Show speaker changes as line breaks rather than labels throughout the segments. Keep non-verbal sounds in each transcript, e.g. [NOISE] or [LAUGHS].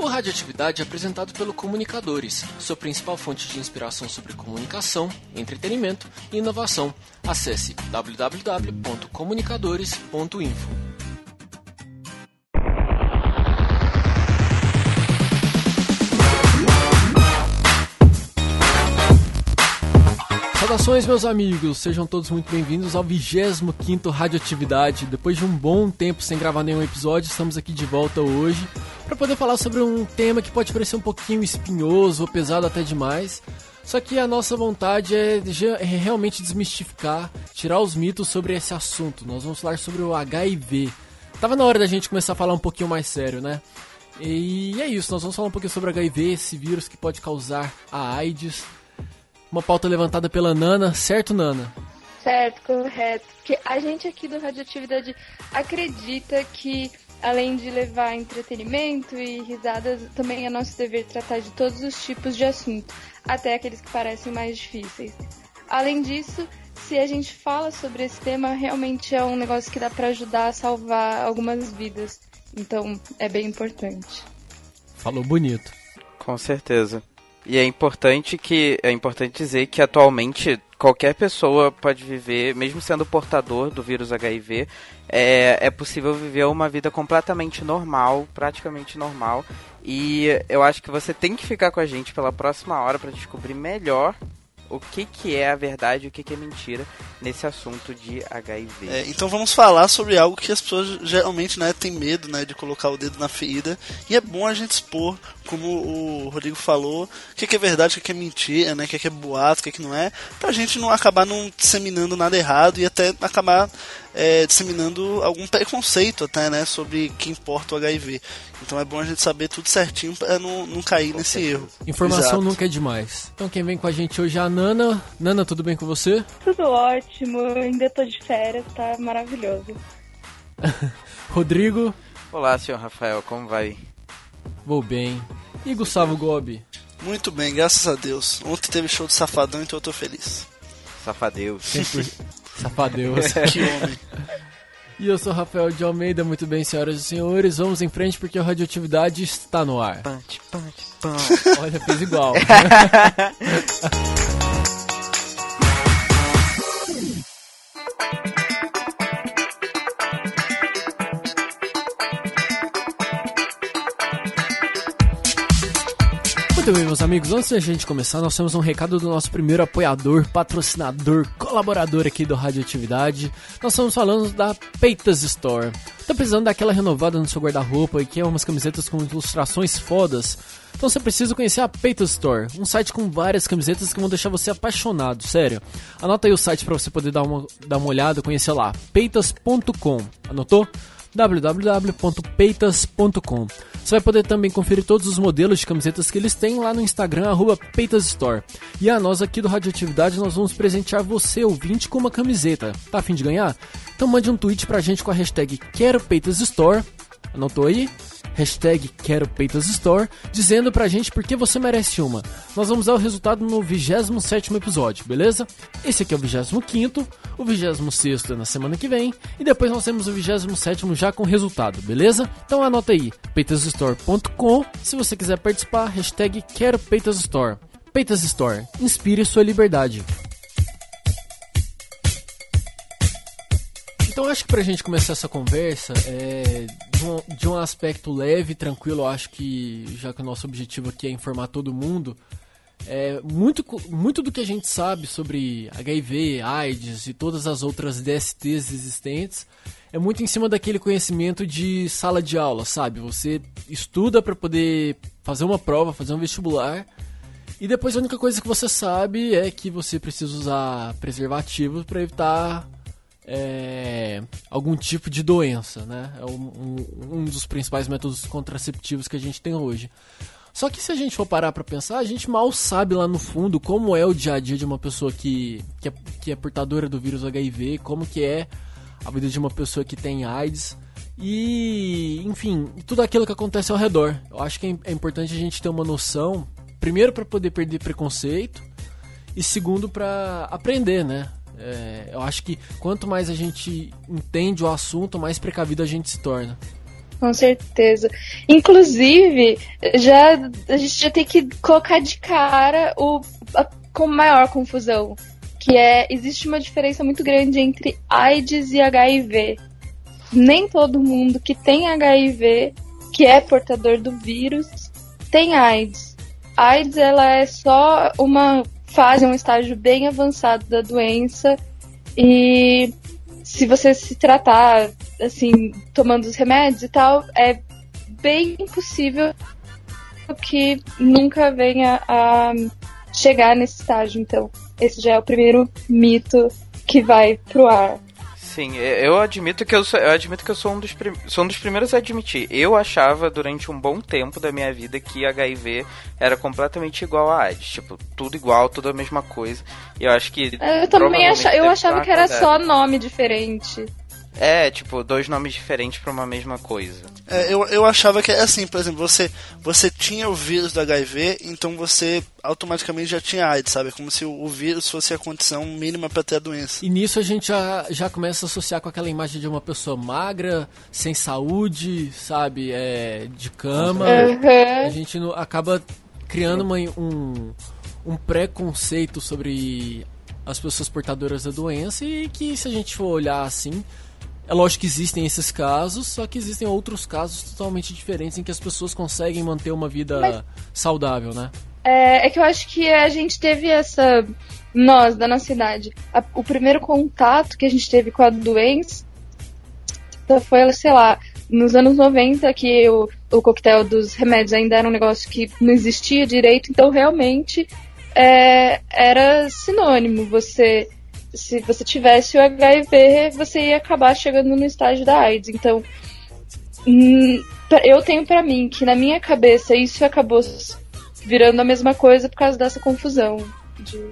O Radioatividade é apresentado pelo Comunicadores, sua principal fonte de inspiração sobre comunicação, entretenimento e inovação. Acesse www.comunicadores.info. Saudações, meus amigos! Sejam todos muito bem-vindos ao 25 Radioatividade. Depois de um bom tempo sem gravar nenhum episódio, estamos aqui de volta hoje para poder falar sobre um tema que pode parecer um pouquinho espinhoso ou pesado até demais. Só que a nossa vontade é, é realmente desmistificar, tirar os mitos sobre esse assunto. Nós vamos falar sobre o HIV. Tava na hora da gente começar a falar um pouquinho mais sério, né? E é isso, nós vamos falar um pouquinho sobre HIV, esse vírus que pode causar a AIDS. Uma pauta levantada pela Nana, certo, Nana?
Certo, correto. Porque a gente aqui do Radioatividade acredita que Além de levar entretenimento e risadas, também é nosso dever tratar de todos os tipos de assunto, até aqueles que parecem mais difíceis. Além disso, se a gente fala sobre esse tema, realmente é um negócio que dá para ajudar a salvar algumas vidas. Então, é bem importante.
Falou bonito.
Com certeza. E é importante que é importante dizer que atualmente qualquer pessoa pode viver, mesmo sendo portador do vírus HIV, é, é possível viver uma vida completamente normal, praticamente normal. E eu acho que você tem que ficar com a gente pela próxima hora para descobrir melhor o que, que é a verdade e o que, que é mentira nesse assunto de HIV.
É, então vamos falar sobre algo que as pessoas geralmente né, têm medo né, de colocar o dedo na ferida. E é bom a gente expor, como o Rodrigo falou, o que, que é verdade, o que, que é mentira, né, o que, que é boato, o que, que não é, pra gente não acabar não disseminando nada errado e até acabar é, disseminando algum preconceito até, né, sobre que importa o HIV. Então é bom a gente saber tudo certinho para não, não cair com nesse certeza. erro.
Informação Exato. nunca é demais. Então quem vem com a gente hoje é a Nana. Nana, tudo bem com você?
Tudo ótimo, ainda tô de férias, tá maravilhoso. [LAUGHS]
Rodrigo.
Olá, senhor Rafael, como vai?
Vou bem. E Gustavo Gobi?
Muito bem, graças a Deus. Ontem teve show do Safadão, então eu tô feliz.
Safadeus. [LAUGHS]
Safadeus. [LAUGHS]
que homem.
E eu sou Rafael de Almeida, muito bem, senhoras e senhores. Vamos em frente porque a radioatividade está no ar.
Punch, punch, punch.
Olha, fez igual. [LAUGHS] Muito bem, meus amigos, antes da gente começar, nós temos um recado do nosso primeiro apoiador, patrocinador, colaborador aqui do Radioatividade. Nós estamos falando da Peitas Store. Tá precisando daquela renovada no seu guarda-roupa e quer umas camisetas com ilustrações fodas? Então você precisa conhecer a Peitas Store, um site com várias camisetas que vão deixar você apaixonado, sério. Anota aí o site para você poder dar uma, dar uma olhada, conhecer lá, peitas.com. Anotou? www.peitas.com. Você vai poder também conferir todos os modelos de camisetas que eles têm lá no Instagram, @peitasstore. E a nós aqui do Radioatividade, nós vamos presentear você, ouvinte, com uma camiseta. Tá afim de ganhar? Então mande um tweet pra gente com a hashtag Quero Peitas Store. Anotou aí? Hashtag Quero Peitas Store, dizendo pra gente por que você merece uma. Nós vamos dar o resultado no 27 episódio, beleza? Esse aqui é o 25, o 26 é na semana que vem, e depois nós temos o 27 já com resultado, beleza? Então anota aí, peitasstore.com, se você quiser participar, hashtag Quero Peitas Store. Peitas Store, inspire sua liberdade. Então acho que pra gente começar essa conversa, é, de, um, de um aspecto leve, tranquilo, acho que já que o nosso objetivo aqui é informar todo mundo, é, muito, muito do que a gente sabe sobre HIV, AIDS e todas as outras DSTs existentes é muito em cima daquele conhecimento de sala de aula, sabe? Você estuda para poder fazer uma prova, fazer um vestibular e depois a única coisa que você sabe é que você precisa usar preservativos para evitar é, algum tipo de doença, né? É um, um, dos principais métodos contraceptivos que a gente tem hoje. Só que se a gente for parar para pensar, a gente mal sabe lá no fundo como é o dia a dia de uma pessoa que, que, é, que é portadora do vírus HIV, como que é a vida de uma pessoa que tem AIDS e, enfim, tudo aquilo que acontece ao redor. Eu acho que é, é importante a gente ter uma noção, primeiro para poder perder preconceito e segundo para aprender, né? É, eu acho que quanto mais a gente entende o assunto, mais precavido a gente se torna.
Com certeza. Inclusive, já a gente já tem que colocar de cara o a, com maior confusão, que é existe uma diferença muito grande entre AIDS e HIV. Nem todo mundo que tem HIV, que é portador do vírus, tem AIDS. AIDS ela é só uma fase, um estágio bem avançado da doença e se você se tratar assim, tomando os remédios e tal, é bem impossível que nunca venha a chegar nesse estágio. Então, esse já é o primeiro mito que vai pro ar.
Sim, eu admito que eu sou, eu admito que eu sou um dos, prim, sou um dos primeiros a admitir. Eu achava durante um bom tempo da minha vida que HIV era completamente igual a AIDS, tipo, tudo igual, tudo a mesma coisa. E eu acho que
Eu também achava, eu achava que era só nome diferente.
É, tipo, dois nomes diferentes para uma mesma coisa.
É, eu, eu achava que é assim, por exemplo, você, você tinha o vírus do HIV, então você automaticamente já tinha AIDS, sabe? Como se o, o vírus fosse a condição mínima para ter a doença.
E nisso a gente já, já começa a associar com aquela imagem de uma pessoa magra, sem saúde, sabe? É, de cama.
Uhum.
A gente no, acaba criando uma, um, um preconceito sobre as pessoas portadoras da doença e que se a gente for olhar assim é lógico que existem esses casos, só que existem outros casos totalmente diferentes em que as pessoas conseguem manter uma vida Mas, saudável, né?
É, é, que eu acho que a gente teve essa. Nós, da nossa idade, a, o primeiro contato que a gente teve com a doença foi, sei lá, nos anos 90, que o, o coquetel dos remédios ainda era um negócio que não existia direito, então realmente é, era sinônimo você se você tivesse o HIV, você ia acabar chegando no estágio da AIDS. Então, hum, eu tenho para mim que na minha cabeça isso acabou virando a mesma coisa por causa dessa confusão de,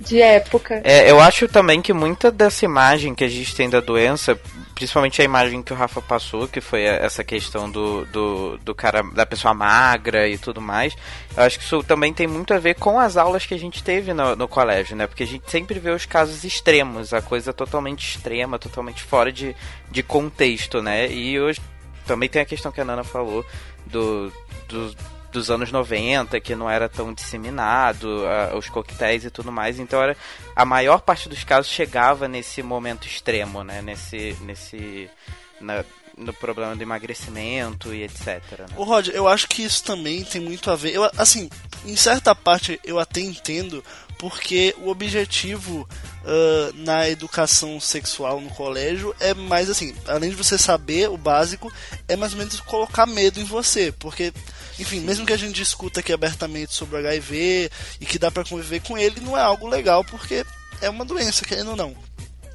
de época.
É, eu acho também que muita dessa imagem que a gente tem da doença principalmente a imagem que o Rafa passou, que foi essa questão do, do, do cara, da pessoa magra e tudo mais. Eu acho que isso também tem muito a ver com as aulas que a gente teve no, no colégio, né? Porque a gente sempre vê os casos extremos, a coisa totalmente extrema, totalmente fora de, de contexto, né? E hoje também tem a questão que a Nana falou do, do dos anos 90, que não era tão disseminado, os coquetéis e tudo mais. Então era, a maior parte dos casos chegava nesse momento extremo, né? Nesse. nesse na, no problema do emagrecimento e etc. Né?
O Rod, eu acho que isso também tem muito a ver. Eu, assim, em certa parte eu até entendo, porque o objetivo uh, na educação sexual no colégio é mais assim, além de você saber o básico, é mais ou menos colocar medo em você, porque enfim, mesmo que a gente discuta aqui abertamente sobre HIV e que dá para conviver com ele, não é algo legal porque é uma doença, querendo ou não.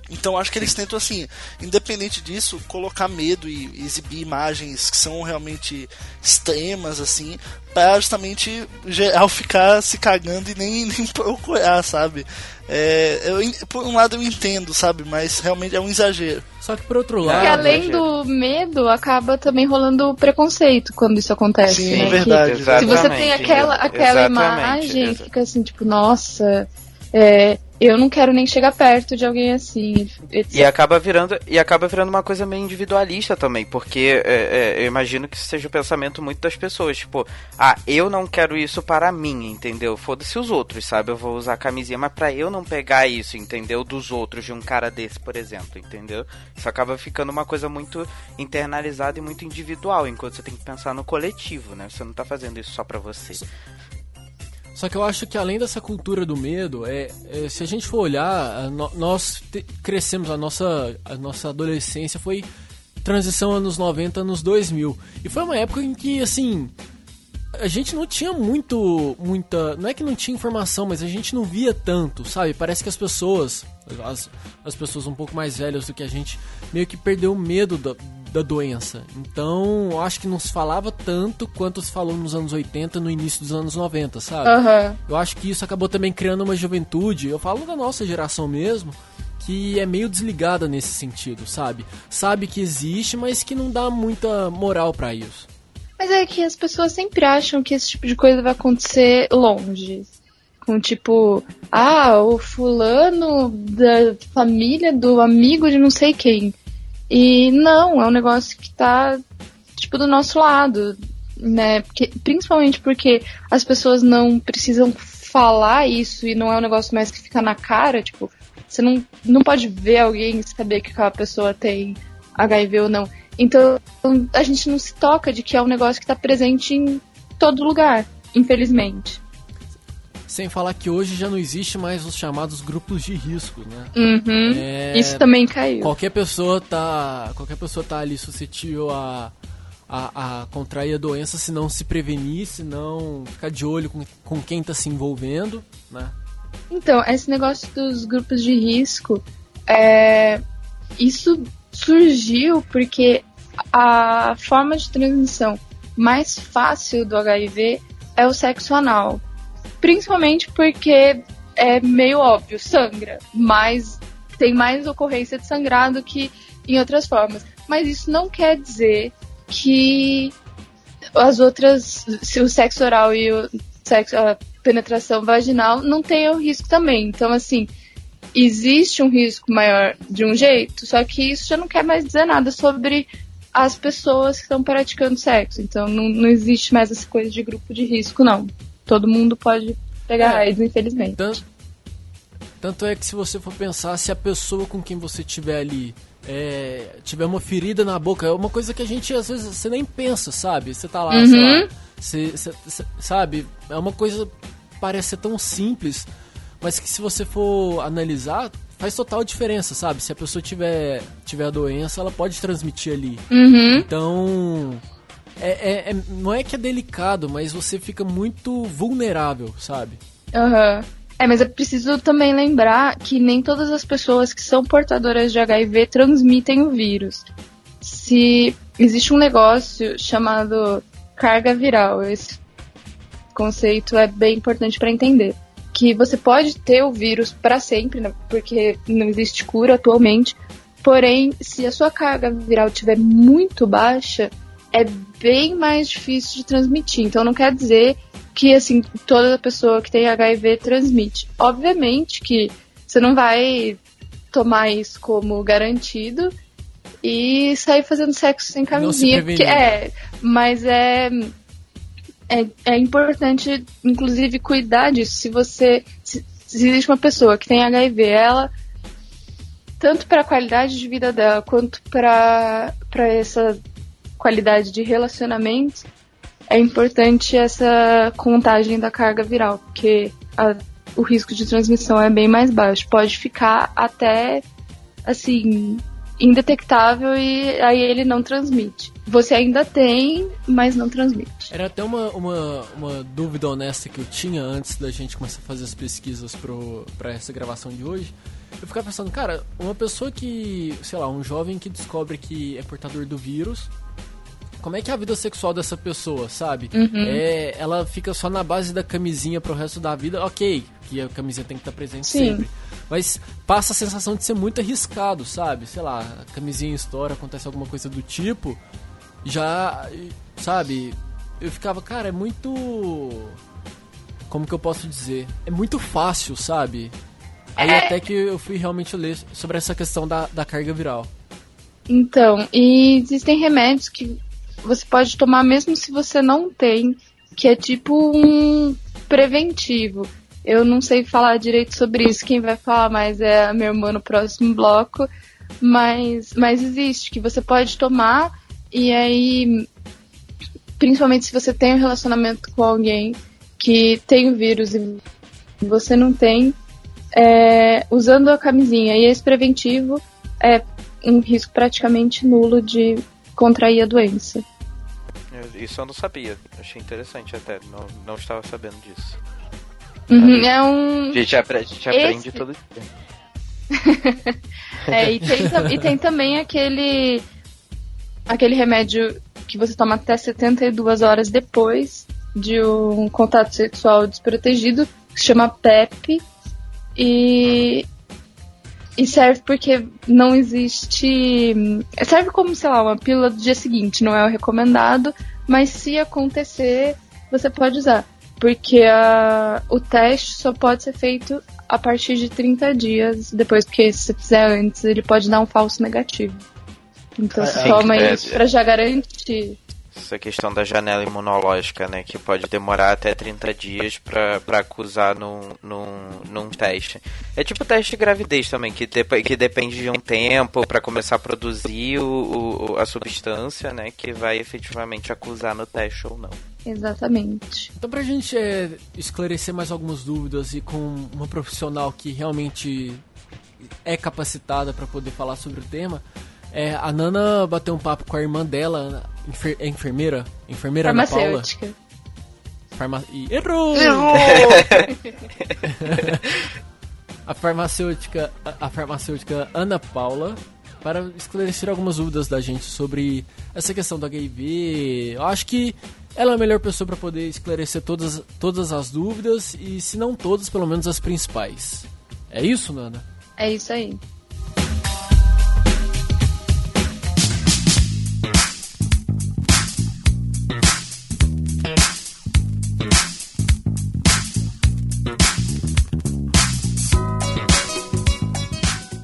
Então acho que eles tentam assim, independente disso, colocar medo e exibir imagens que são realmente extremas assim, para justamente geral ficar se cagando e nem, [LAUGHS] nem procurar, sabe? É, eu, por um lado eu entendo, sabe? Mas realmente é um exagero.
Só que por outro lado.
E além do medo, acaba também rolando preconceito quando isso acontece.
Sim,
né?
é verdade.
se você tem aquela, aquela imagem, fica assim, tipo, nossa. É, eu não quero nem chegar perto de alguém assim.
Etc. E acaba virando e acaba virando uma coisa meio individualista também, porque é, é, eu imagino que seja o pensamento muito das pessoas, tipo, ah, eu não quero isso para mim, entendeu? Foda-se os outros, sabe? Eu vou usar a camisinha, mas para eu não pegar isso, entendeu? Dos outros, de um cara desse, por exemplo, entendeu? Isso acaba ficando uma coisa muito internalizada e muito individual, enquanto você tem que pensar no coletivo, né? Você não tá fazendo isso só para você.
Só que eu acho que além dessa cultura do medo, é, é se a gente for olhar, nós te, crescemos, a nossa, a nossa adolescência foi transição anos 90, anos 2000. E foi uma época em que, assim, a gente não tinha muito, muita. Não é que não tinha informação, mas a gente não via tanto, sabe? Parece que as pessoas, as, as pessoas um pouco mais velhas do que a gente, meio que perdeu o medo da, da doença. Então, acho que não se falava tanto quanto se falou nos anos 80, no início dos anos 90, sabe?
Uhum.
Eu acho que isso acabou também criando uma juventude, eu falo da nossa geração mesmo, que é meio desligada nesse sentido, sabe? Sabe que existe, mas que não dá muita moral para isso.
Mas é que as pessoas sempre acham que esse tipo de coisa vai acontecer longe. Com tipo, ah, o fulano da família do amigo de não sei quem. E não, é um negócio que tá, tipo, do nosso lado, né? Porque, principalmente porque as pessoas não precisam falar isso e não é um negócio mais que fica na cara, tipo, você não, não pode ver alguém e saber que aquela pessoa tem HIV ou não. Então, a gente não se toca de que é um negócio que está presente em todo lugar, infelizmente.
Sem falar que hoje já não existe mais os chamados grupos de risco, né?
Uhum. É... Isso também caiu.
Qualquer pessoa tá, qualquer pessoa tá ali suscetível a, a, a contrair a doença se não se prevenir, se não ficar de olho com, com quem está se envolvendo, né?
Então, esse negócio dos grupos de risco, é, isso surgiu porque a forma de transmissão mais fácil do HIV é o sexo anal. Principalmente porque é meio óbvio, sangra, mas tem mais ocorrência de sangrar do que em outras formas. Mas isso não quer dizer que as outras, se o sexo oral e o sexo, a penetração vaginal não tenham risco também. Então, assim, existe um risco maior de um jeito, só que isso já não quer mais dizer nada sobre as pessoas que estão praticando sexo. Então não, não existe mais essa coisa de grupo de risco, não. Todo mundo pode pegar é, AIDS, infelizmente.
Tanto, tanto é que se você for pensar, se a pessoa com quem você tiver ali é, tiver uma ferida na boca, é uma coisa que a gente às vezes você nem pensa, sabe? Você tá lá, uhum. sei lá, você, você, sabe? É uma coisa parece ser tão simples, mas que se você for analisar, faz total diferença, sabe? Se a pessoa tiver, tiver a doença, ela pode transmitir ali.
Uhum.
Então, é, é, é, não é que é delicado, mas você fica muito vulnerável, sabe?
Aham. Uhum. É, mas é preciso também lembrar que nem todas as pessoas que são portadoras de HIV transmitem o vírus. Se existe um negócio chamado carga viral, esse conceito é bem importante para entender que você pode ter o vírus para sempre, né, porque não existe cura atualmente. Porém, se a sua carga viral estiver muito baixa, é bem mais difícil de transmitir. Então, não quer dizer que assim toda pessoa que tem HIV transmite. Obviamente que você não vai tomar isso como garantido e sair fazendo sexo sem camisinha, porque é, mas é é, é importante, inclusive, cuidar disso. Se você. Se, se existe uma pessoa que tem HIV, ela. Tanto para a qualidade de vida dela, quanto para essa qualidade de relacionamento, é importante essa contagem da carga viral, porque a, o risco de transmissão é bem mais baixo. Pode ficar até, assim, indetectável e aí ele não transmite. Você ainda tem, mas não transmite.
Era até uma, uma, uma dúvida honesta que eu tinha antes da gente começar a fazer as pesquisas para essa gravação de hoje. Eu ficava pensando, cara, uma pessoa que, sei lá, um jovem que descobre que é portador do vírus, como é que é a vida sexual dessa pessoa, sabe?
Uhum.
É, ela fica só na base da camisinha pro resto da vida, ok, que a camisinha tem que estar presente Sim. sempre. Mas passa a sensação de ser muito arriscado, sabe? Sei lá, a camisinha estoura, acontece alguma coisa do tipo. Já, sabe? Eu ficava, cara, é muito. Como que eu posso dizer? É muito fácil, sabe? Aí é... até que eu fui realmente ler sobre essa questão da, da carga viral.
Então, e existem remédios que você pode tomar mesmo se você não tem, que é tipo um preventivo. Eu não sei falar direito sobre isso, quem vai falar mais é a minha irmã no próximo bloco, mas, mas existe, que você pode tomar e aí, principalmente se você tem um relacionamento com alguém que tem o vírus e você não tem, é, usando a camisinha e esse preventivo é um risco praticamente nulo de contrair a doença.
Isso eu não sabia. Achei interessante até. Não, não estava sabendo disso.
Uhum, é um.
A gente, apre a gente aprende Esse... todo
dia. [LAUGHS] é, e tem, e tem também aquele. aquele remédio que você toma até 72 horas depois de um contato sexual desprotegido, que se chama PEP. E, e serve porque não existe. Serve como, sei lá, uma pílula do dia seguinte, não é o recomendado, mas se acontecer, você pode usar. Porque a, o teste só pode ser feito a partir de 30 dias. Depois, porque se você fizer antes, ele pode dar um falso negativo. Então você toma é, isso pra já garantir
essa questão da janela imunológica, né? Que pode demorar até 30 dias para acusar num, num, num teste. É tipo teste de gravidez também, que, de, que depende de um tempo para começar a produzir o, o, a substância, né? Que vai efetivamente acusar no teste ou não.
Exatamente.
Então, pra gente é, esclarecer mais algumas dúvidas e com uma profissional que realmente é capacitada para poder falar sobre o tema, é, a Nana bateu um papo com a irmã dela, enfer é enfermeira? Enfermeira
Farmacêutica.
Ana Paula. Farma... Errou!
Errou! [LAUGHS]
a farmacêutica, a farmacêutica Ana Paula para esclarecer algumas dúvidas da gente sobre essa questão do HIV. Eu acho que ela é a melhor pessoa para poder esclarecer todas, todas as dúvidas e, se não todas, pelo menos as principais. É isso, Nana?
É isso aí.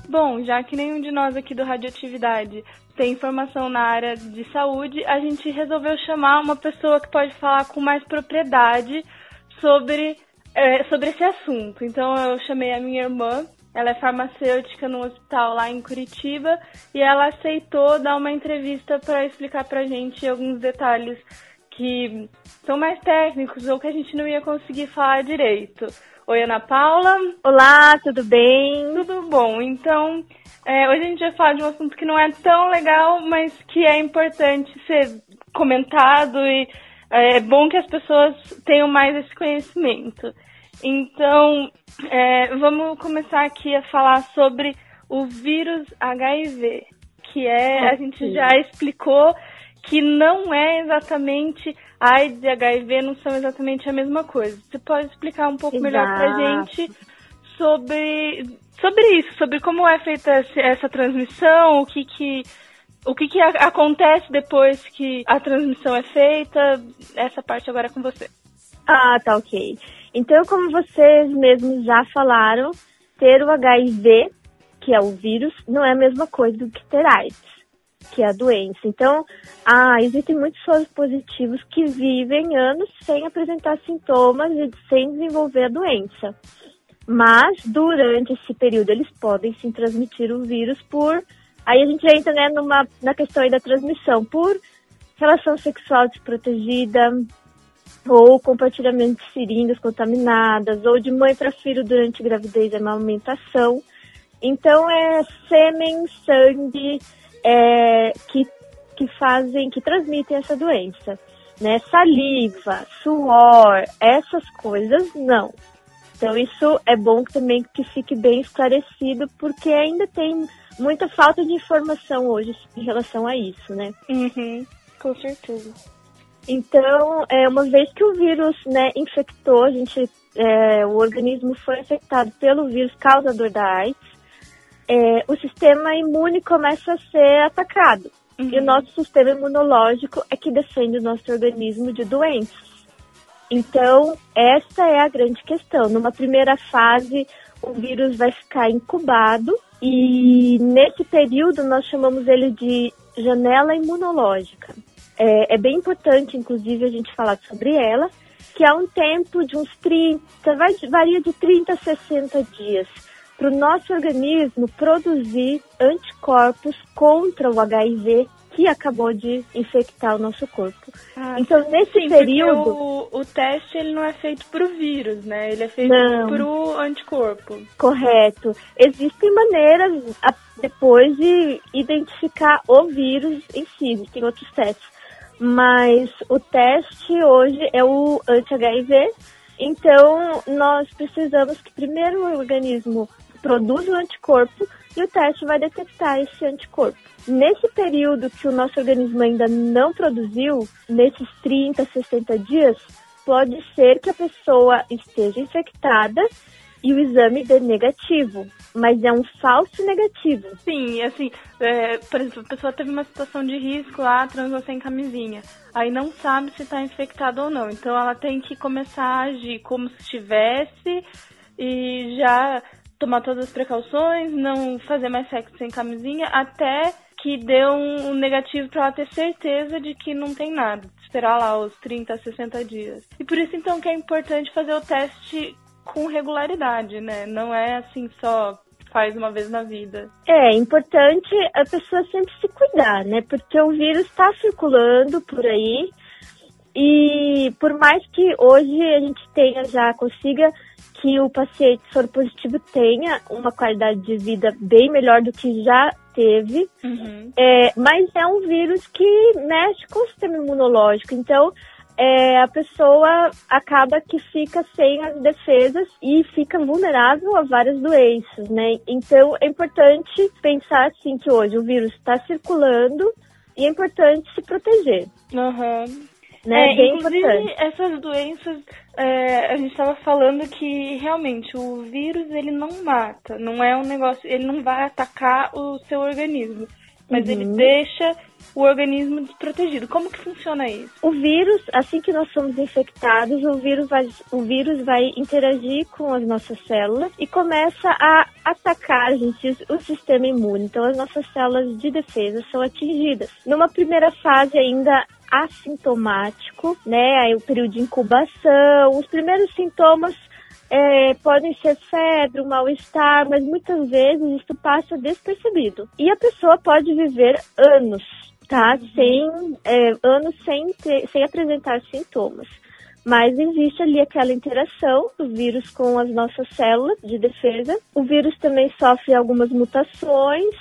Bom, já que nenhum de nós aqui do Radioatividade tem informação na área de saúde, a gente resolveu chamar uma pessoa que pode falar com mais propriedade sobre, é, sobre esse assunto. Então eu chamei a minha irmã, ela é farmacêutica no hospital lá em Curitiba e ela aceitou dar uma entrevista para explicar para a gente alguns detalhes que são mais técnicos ou que a gente não ia conseguir falar direito. Oi, Ana Paula.
Olá, tudo bem?
Tudo bom. Então, é, hoje a gente vai falar de um assunto que não é tão legal, mas que é importante ser comentado e é, é bom que as pessoas tenham mais esse conhecimento. Então, é, vamos começar aqui a falar sobre o vírus HIV, que é, a gente já explicou que não é exatamente AIDS e HIV não são exatamente a mesma coisa. Você pode explicar um pouco Exato. melhor pra gente sobre, sobre isso, sobre como é feita essa transmissão, o que que, o que, que acontece depois que a transmissão é feita, essa parte agora é com você.
Ah, tá ok. Então, como vocês mesmos já falaram, ter o HIV, que é o vírus, não é a mesma coisa do que ter AIDS que é a doença. Então, ah, existem muitos soros positivos que vivem anos sem apresentar sintomas e sem desenvolver a doença. Mas, durante esse período, eles podem sim transmitir o vírus por. Aí a gente entra né, numa, na questão da transmissão, por relação sexual desprotegida, ou compartilhamento de seringas contaminadas, ou de mãe para filho durante gravidez e amamentação. Então, é sêmen, sangue, é, que, que fazem, que transmitem essa doença. Né? Saliva, suor, essas coisas não. Então isso é bom também que fique bem esclarecido, porque ainda tem muita falta de informação hoje em relação a isso, né?
Uhum, com certeza.
Então, é, uma vez que o vírus né, infectou, a gente, é, o organismo foi infectado pelo vírus causador da AIDS, é, o sistema imune começa a ser atacado. Uhum. E o uhum. nosso sistema imunológico é que defende o nosso organismo de doenças. Então, essa é a grande questão. Numa primeira fase, o vírus vai ficar incubado e nesse período nós chamamos ele de janela imunológica. É, é bem importante, inclusive, a gente falar sobre ela, que há um tempo de uns 30, vai, varia de 30 a 60 dias para o nosso organismo produzir anticorpos contra o HIV que acabou de infectar o nosso corpo.
Ah, então, nesse sim, período. O, o, teste ele não é feito para o vírus, né? Ele é feito para o anticorpo.
Correto. Existem maneiras depois de identificar o vírus em si, existem outros testes. Mas o teste hoje é o anti-HIV. Então, nós precisamos que primeiro o organismo produz o anticorpo e o teste vai detectar esse anticorpo. Nesse período que o nosso organismo ainda não produziu, nesses 30, 60 dias, pode ser que a pessoa esteja infectada e o exame dê negativo, mas é um falso negativo.
Sim, assim, é, por exemplo, a pessoa teve uma situação de risco lá, transou sem camisinha, aí não sabe se está infectada ou não, então ela tem que começar a agir como se estivesse e já tomar todas as precauções, não fazer mais sexo sem camisinha, até que dê um, um negativo para ela ter certeza de que não tem nada, esperar lá os 30, 60 dias. E por isso então que é importante fazer o teste com regularidade, né? Não é assim só faz uma vez na vida.
É importante a pessoa sempre se cuidar, né? Porque o vírus está circulando por aí e por mais que hoje a gente tenha já consiga que o paciente soro positivo tenha uma qualidade de vida bem melhor do que já teve, uhum. é, mas é um vírus que mexe com o sistema imunológico, então é, a pessoa acaba que fica sem as defesas e fica vulnerável a várias doenças, né? Então é importante pensar assim que hoje o vírus está circulando e é importante se proteger.
Uhum. Né? É, inclusive, importante. essas doenças, é, a gente estava falando que realmente o vírus ele não mata, não é um negócio, ele não vai atacar o seu organismo, mas uhum. ele deixa o organismo desprotegido. Como que funciona isso?
O vírus, assim que nós somos infectados, o vírus vai, o vírus vai interagir com as nossas células e começa a atacar gente, o sistema imune. Então, as nossas células de defesa são atingidas. Numa primeira fase ainda assintomático, né? Aí o período de incubação, os primeiros sintomas é, podem ser febre, mal-estar, mas muitas vezes isso passa despercebido. E a pessoa pode viver anos, tá? Sem é, anos sem, ter, sem apresentar sintomas. Mas existe ali aquela interação do vírus com as nossas células de defesa. O vírus também sofre algumas mutações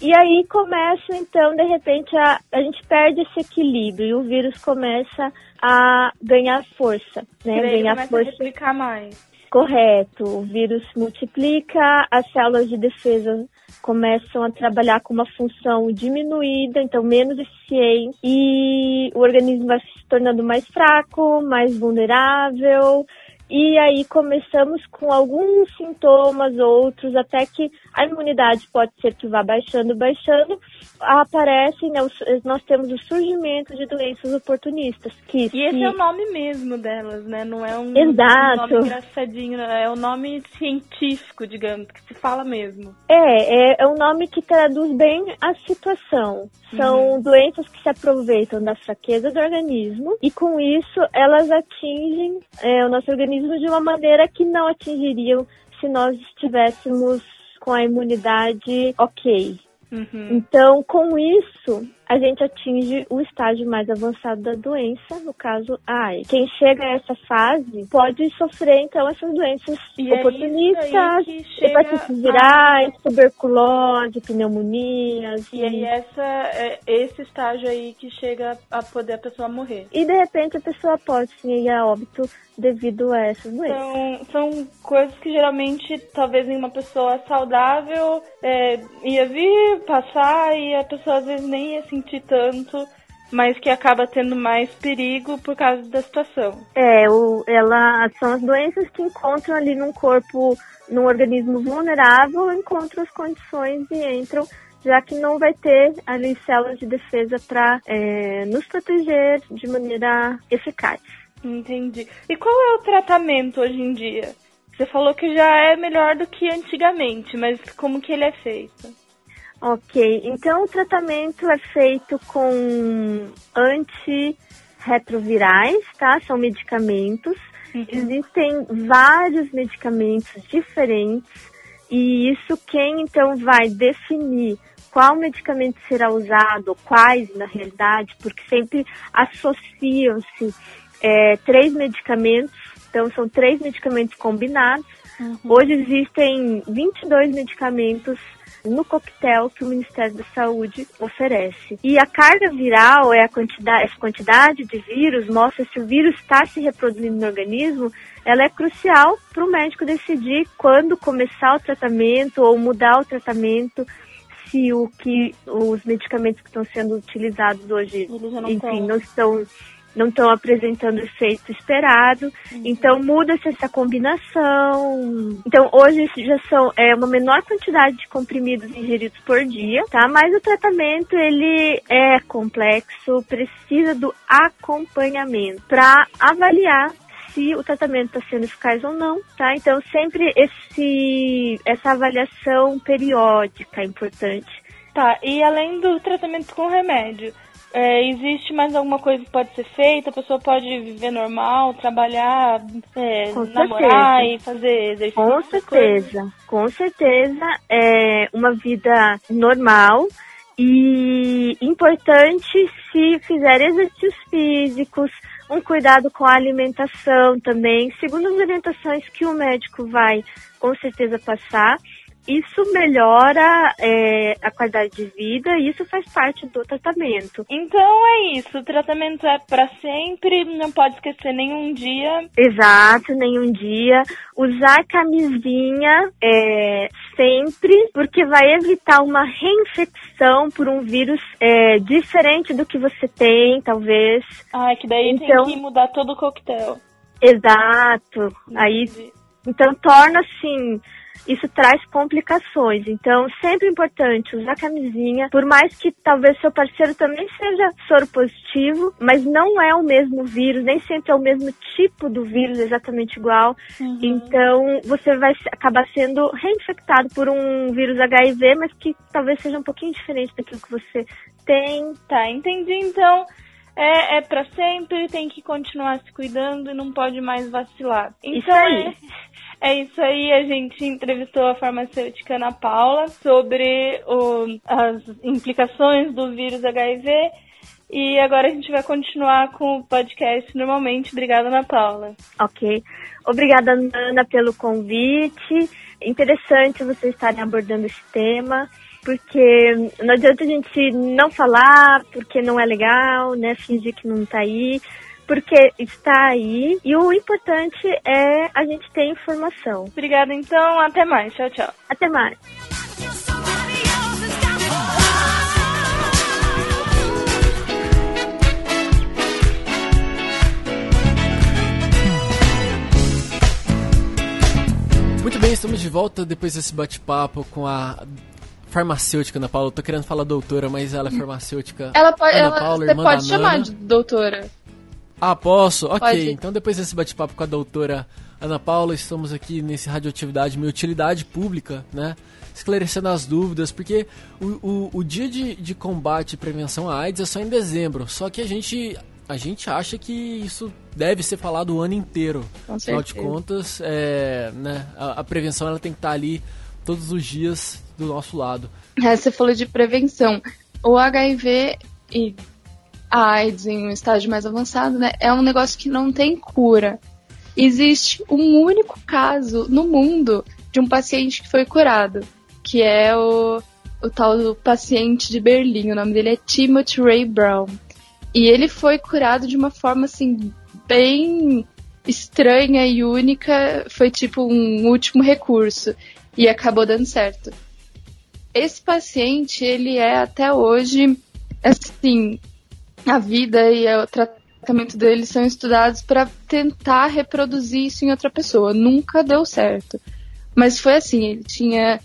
e aí começa, então, de repente, a, a gente perde esse equilíbrio e o vírus começa a ganhar força, né?
Ganhar começa força. a replicar mais.
Correto. O vírus multiplica, as células de defesa começam a trabalhar com uma função diminuída, então menos eficiente, e o organismo vai se tornando mais fraco, mais vulnerável, e aí começamos com alguns sintomas, outros, até que a imunidade pode ser que vá baixando, baixando, aparecem, né, nós temos o surgimento de doenças oportunistas. Que
e esse é o nome mesmo delas, né? Não é um,
Exato.
um nome engraçadinho, é o nome científico, digamos, que se fala mesmo.
É, é, é um nome que traduz bem a situação. São uhum. doenças que se aproveitam da fraqueza do organismo e com isso elas atingem é, o nosso organismo de uma maneira que não atingiriam se nós estivéssemos com a imunidade ok. Uhum. Então, com isso, a gente atinge o estágio mais avançado da doença, no caso a AIDS. Quem chega a essa fase pode sofrer, então, essas doenças e é oportunistas, é hepatites virais, a... tuberculose, pneumonias.
E aí essa, é esse estágio aí que chega a poder a pessoa morrer.
E, de repente, a pessoa pode sim ir a óbito devido a essas doenças.
São, são coisas que, geralmente, talvez em uma pessoa saudável, é, ia vir, passar, e a pessoa, às vezes, nem ia se sentir tanto, mas que acaba tendo mais perigo por causa da situação.
É, o, ela, são as doenças que encontram ali num corpo, num organismo vulnerável, encontram as condições e entram já que não vai ter ali células de defesa para é, nos proteger de maneira eficaz.
Entendi. E qual é o tratamento hoje em dia? Você falou que já é melhor do que antigamente, mas como que ele é feito?
Ok, então o tratamento é feito com antirretrovirais, tá? São medicamentos. Uhum. Existem vários medicamentos diferentes e isso quem então vai definir qual medicamento será usado, quais na realidade, porque sempre associam-se é, três medicamentos, então são três medicamentos combinados. Uhum. Hoje existem 22 medicamentos no coquetel que o Ministério da Saúde oferece. E a carga viral é a quantidade, essa quantidade de vírus, mostra se o vírus está se reproduzindo no organismo, ela é crucial para o médico decidir quando começar o tratamento ou mudar o tratamento se o que os medicamentos que estão sendo utilizados hoje, enfim, não estão não estão apresentando o efeito esperado. Uhum. Então muda-se essa combinação. Então hoje já são é uma menor quantidade de comprimidos ingeridos por dia, tá? Mas o tratamento ele é complexo, precisa do acompanhamento para avaliar se o tratamento está sendo eficaz ou não, tá? Então sempre esse essa avaliação periódica é importante
Tá, e além do tratamento com remédio, é, existe mais alguma coisa que pode ser feita? A pessoa pode viver normal, trabalhar, é, namorar e fazer exercício?
Com certeza, com certeza. É uma vida normal e importante se fizer exercícios físicos, um cuidado com a alimentação também, segundo as orientações que o médico vai com certeza passar isso melhora é, a qualidade de vida e isso faz parte do tratamento.
Então é isso, o tratamento é para sempre, não pode esquecer nenhum dia.
Exato, nenhum dia. Usar camisinha é, sempre, porque vai evitar uma reinfecção por um vírus é, diferente do que você tem, talvez.
Ah, que daí então, tem que mudar todo o coquetel.
Exato. Aí, então torna assim isso traz complicações. Então, sempre importante usar camisinha, por mais que talvez seu parceiro também seja soro positivo, mas não é o mesmo vírus, nem sempre é o mesmo tipo do vírus exatamente igual. Uhum. Então, você vai acabar sendo reinfectado por um vírus HIV, mas que talvez seja um pouquinho diferente daquilo que você tem.
Tá, entendi. Então, é, é para sempre, tem que continuar se cuidando e não pode mais vacilar. Então,
Isso aí.
É... É isso aí, a gente entrevistou a farmacêutica Ana Paula sobre o, as implicações do vírus HIV e agora a gente vai continuar com o podcast normalmente. Obrigada, Ana Paula.
Ok. Obrigada, Ana, pelo convite. Interessante vocês estarem abordando esse tema, porque não adianta a gente não falar, porque não é legal, né? Fingir que não tá aí porque está aí e o importante é a gente ter informação.
Obrigada, então. Até mais. Tchau, tchau.
Até mais.
Muito bem, estamos de volta depois desse bate-papo com a farmacêutica Ana Paula. Eu tô querendo falar doutora, mas ela é farmacêutica.
Ela pode, Ana ela, Paula, você pode chamar de doutora.
Ah, posso? Ok. Pode. Então, depois desse bate-papo com a doutora Ana Paula, estamos aqui nesse Radioatividade Minha Utilidade Pública, né? Esclarecendo as dúvidas, porque o, o, o dia de, de combate e prevenção à AIDS é só em dezembro. Só que a gente, a gente acha que isso deve ser falado o ano inteiro.
Com
Afinal de contas, é, né, a, a, prevenção ela tem que estar ali todos os dias do nosso lado.
É, você falou de prevenção. O HIV e a AIDS em um estágio mais avançado, né, é um negócio que não tem cura. Existe um único caso no mundo de um paciente que foi curado, que é o, o tal do paciente de Berlim. O nome dele é Timothy Ray Brown. E ele foi curado de uma forma assim bem estranha e única, foi tipo um último recurso e acabou dando certo. Esse paciente, ele é até hoje assim, a vida e o tratamento dele são estudados para tentar reproduzir isso em outra pessoa. Nunca deu certo. Mas foi assim, ele tinha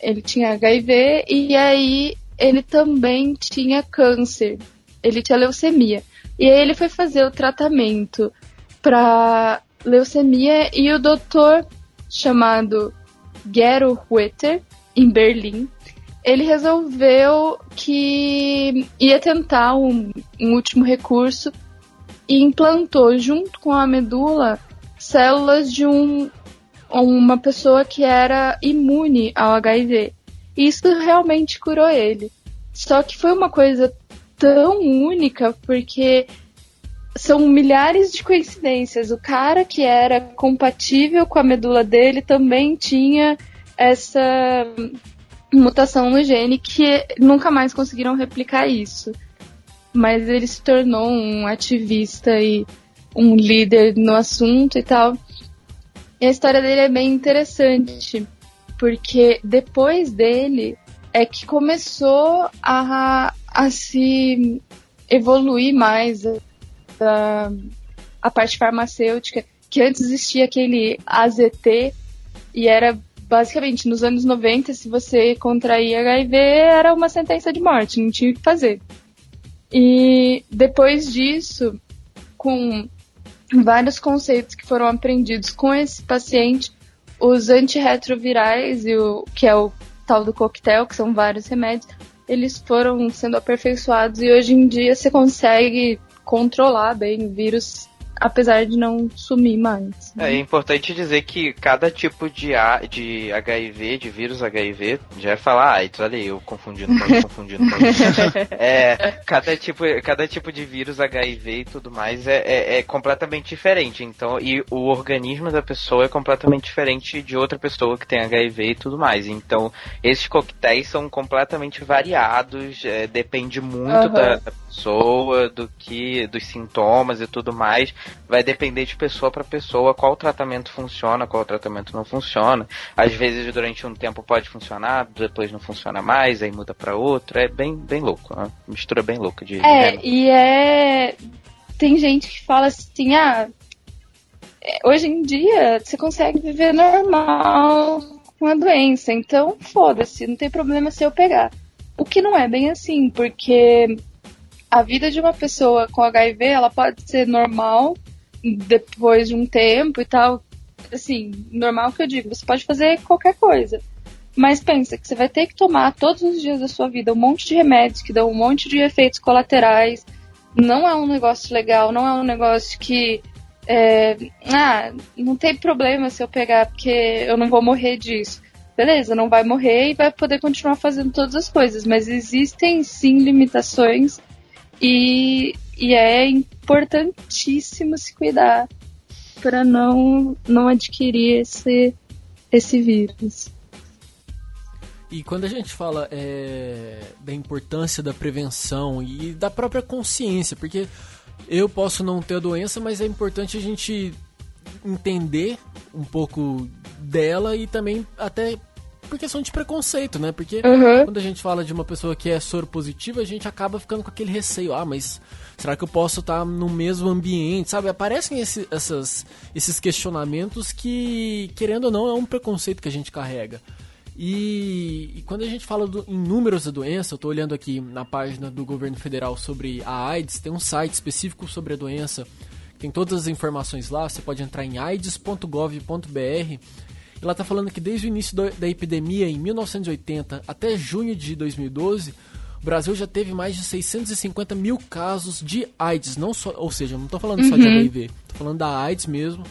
ele tinha HIV e aí ele também tinha câncer. Ele tinha leucemia. E aí ele foi fazer o tratamento para leucemia e o doutor chamado Gero Hueter, em Berlim, ele resolveu que ia tentar um, um último recurso e implantou junto com a medula células de um, uma pessoa que era imune ao HIV. E isso realmente curou ele. Só que foi uma coisa tão única porque são milhares de coincidências. O cara que era compatível com a medula dele também tinha essa mutação no gene que nunca mais conseguiram replicar isso. Mas ele se tornou um ativista e um líder no assunto e tal. E a história dele é bem interessante, porque depois dele é que começou a, a se evoluir mais a, a parte farmacêutica, que antes existia aquele AZT e era basicamente, nos anos 90, se você contrair HIV, era uma sentença de morte, não tinha o que fazer. E depois disso, com vários conceitos que foram aprendidos com esse paciente, os antirretrovirais, e o, que é o tal do coquetel, que são vários remédios, eles foram sendo aperfeiçoados e hoje em dia você consegue controlar bem o vírus apesar de não sumir mais.
É, é importante dizer que cada tipo de, A, de HIV, de vírus HIV, já é falar AIDS, olha aí, eu confundindo com confundindo com [LAUGHS] é, cada tipo, cada tipo de vírus HIV e tudo mais é, é, é, completamente diferente. Então, e o organismo da pessoa é completamente diferente de outra pessoa que tem HIV e tudo mais. Então, esses coquetéis são completamente variados, é, depende muito uhum. da, da pessoa, do que, dos sintomas e tudo mais vai depender de pessoa para pessoa qual tratamento funciona, qual tratamento não funciona. Às vezes durante um tempo pode funcionar, depois não funciona mais, aí muda para outro. É bem, bem louco, uma mistura bem louca de.
É, e é. Tem gente que fala assim, ah, é, hoje em dia você consegue viver normal com a doença, então foda-se, não tem problema se eu pegar. O que não é bem assim, porque a vida de uma pessoa com HIV, ela pode ser normal depois de um tempo e tal. Assim, normal que eu digo, você pode fazer qualquer coisa. Mas pensa que você vai ter que tomar todos os dias da sua vida um monte de remédios que dão um monte de efeitos colaterais. Não é um negócio legal, não é um negócio que. É, ah, não tem problema se eu pegar, porque eu não vou morrer disso. Beleza, não vai morrer e vai poder continuar fazendo todas as coisas, mas existem sim limitações e, e é importantíssimo se cuidar para não, não adquirir esse, esse vírus.
E quando a gente fala é, da importância da prevenção e da própria consciência, porque eu posso não ter a doença, mas é importante a gente entender um pouco dela e também até por questão de preconceito, né? Porque uhum. quando a gente fala de uma pessoa que é soro positiva, a gente acaba ficando com aquele receio. Ah, mas será que eu posso estar no mesmo ambiente? Sabe? Aparecem esse, essas, esses questionamentos que, querendo ou não, é um preconceito que a gente carrega. E, e, quando a gente fala do, em números da doença, eu estou olhando aqui na página do governo federal sobre a AIDS, tem um site específico sobre a doença, tem todas as informações lá, você pode entrar em aids.gov.br ela está falando que desde o início da epidemia, em 1980 até junho de 2012, o Brasil já teve mais de 650 mil casos de AIDS, não só, ou seja, não estou falando uhum. só de HIV, estou falando da AIDS mesmo,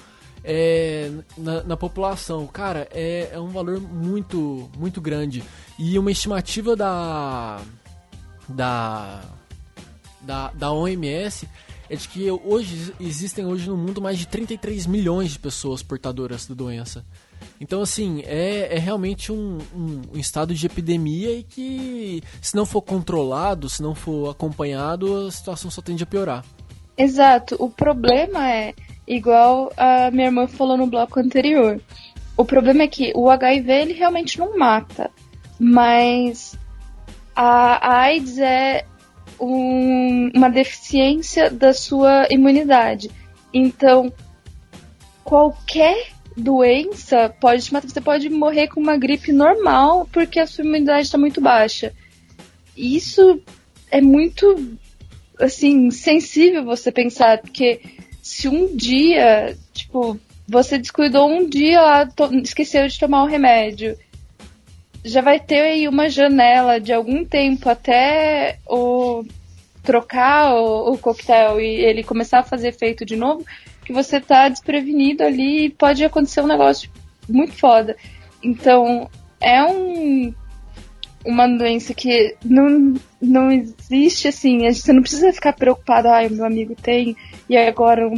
é, na, na, população. Cara, é, é um valor muito, muito grande. E uma estimativa da, da, da, da OMS é de que hoje existem hoje no mundo mais de 33 milhões de pessoas portadoras da doença. Então, assim, é, é realmente um, um, um, estado de epidemia e que, se não for controlado, se não for acompanhado, a situação só tende a piorar.
Exato. O problema é, igual a minha irmã falou no bloco anterior, o problema é que o HIV ele realmente não mata, mas a, AIDS é um, uma deficiência da sua imunidade. Então, qualquer doença pode te matar. Você pode morrer com uma gripe normal porque a sua imunidade está muito baixa. Isso é muito, assim, sensível você pensar, porque se um dia, tipo, você descuidou um dia lá, esqueceu de tomar o remédio, já vai ter aí uma janela de algum tempo até o trocar o, o coquetel e ele começar a fazer efeito de novo, que você tá desprevenido ali e pode acontecer um negócio muito foda. Então, é um uma doença que não, não existe assim, você não precisa ficar preocupado, ai, meu amigo tem, e agora não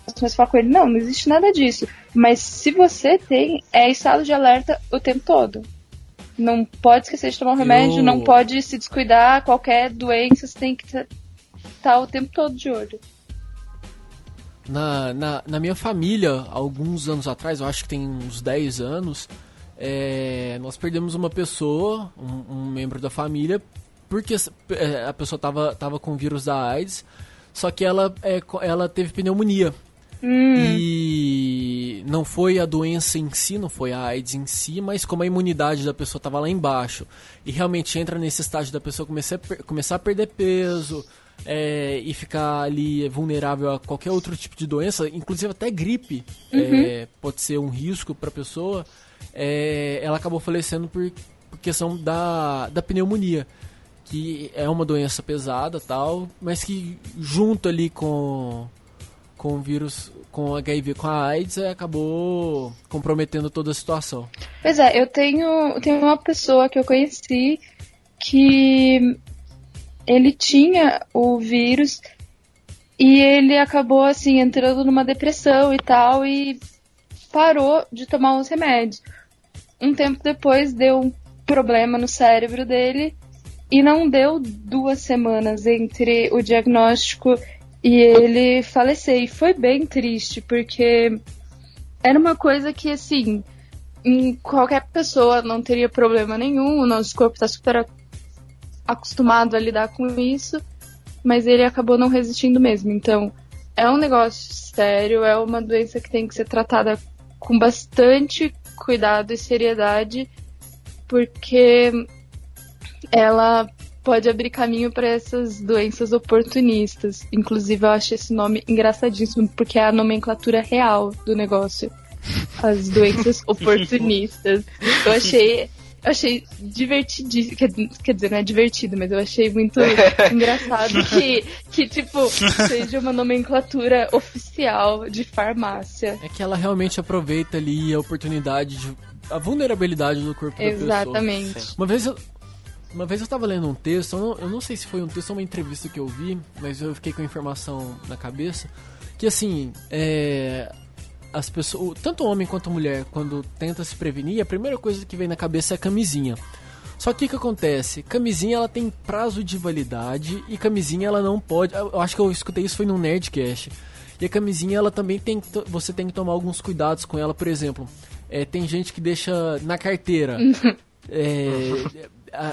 posso mais falar com ele. Não, não existe nada disso. Mas se você tem, é estado de alerta o tempo todo. Não pode esquecer de tomar um remédio, Eu... não pode se descuidar, qualquer doença você tem que estar tá o tempo todo de olho.
Na, na, na, minha família, alguns anos atrás, eu acho que tem uns 10 anos, é, nós perdemos uma pessoa, um, um, membro da família, porque é, a pessoa estava tava com o vírus da AIDS, só que ela, é, ela teve pneumonia. Hum. E não foi a doença em si, não foi a AIDS em si, mas como a imunidade da pessoa estava lá embaixo. E realmente entra nesse estágio da pessoa começar a, começar a perder peso, é, e ficar ali vulnerável a qualquer outro tipo de doença, inclusive até gripe uhum. é, pode ser um risco para a pessoa, é, ela acabou falecendo por, por, questão da, da pneumonia. que é uma doença pesada tal, mas que junto ali com com o vírus, com HIV, com a AIDS, é, acabou comprometendo toda a situação.
Pois é, eu tenho, tenho uma pessoa que eu conheci que ele tinha o vírus e ele acabou assim entrando numa depressão e tal e parou de tomar os remédios. Um tempo depois deu um problema no cérebro dele e não deu duas semanas entre o diagnóstico e ele falecer. E foi bem triste, porque era uma coisa que, assim, qualquer pessoa não teria problema nenhum, o nosso corpo está super acostumado a lidar com isso, mas ele acabou não resistindo mesmo. Então, é um negócio sério, é uma doença que tem que ser tratada com bastante cuidado e seriedade, porque ela pode abrir caminho para essas doenças oportunistas. Inclusive, eu acho esse nome engraçadíssimo, porque é a nomenclatura real do negócio. As doenças [LAUGHS] oportunistas. Eu achei. Eu achei divertidíssimo. Quer, quer dizer, não é divertido, mas eu achei muito [LAUGHS] engraçado que, que, tipo, seja uma nomenclatura oficial de farmácia.
É que ela realmente aproveita ali a oportunidade de. a vulnerabilidade do corpo
Exatamente.
da pessoa.
Exatamente.
Uma vez eu, uma vez eu tava lendo um texto, eu não, eu não, sei se foi um texto ou uma entrevista que eu vi, mas eu fiquei com a informação na cabeça, que assim, é, as pessoas, tanto homem quanto mulher, quando tenta se prevenir, a primeira coisa que vem na cabeça é a camisinha. Só que o que acontece? Camisinha ela tem prazo de validade e camisinha ela não pode. Eu acho que eu escutei isso foi no Nerdcast. E a camisinha ela também tem você tem que tomar alguns cuidados com ela, por exemplo. É, tem gente que deixa na carteira. [LAUGHS] é,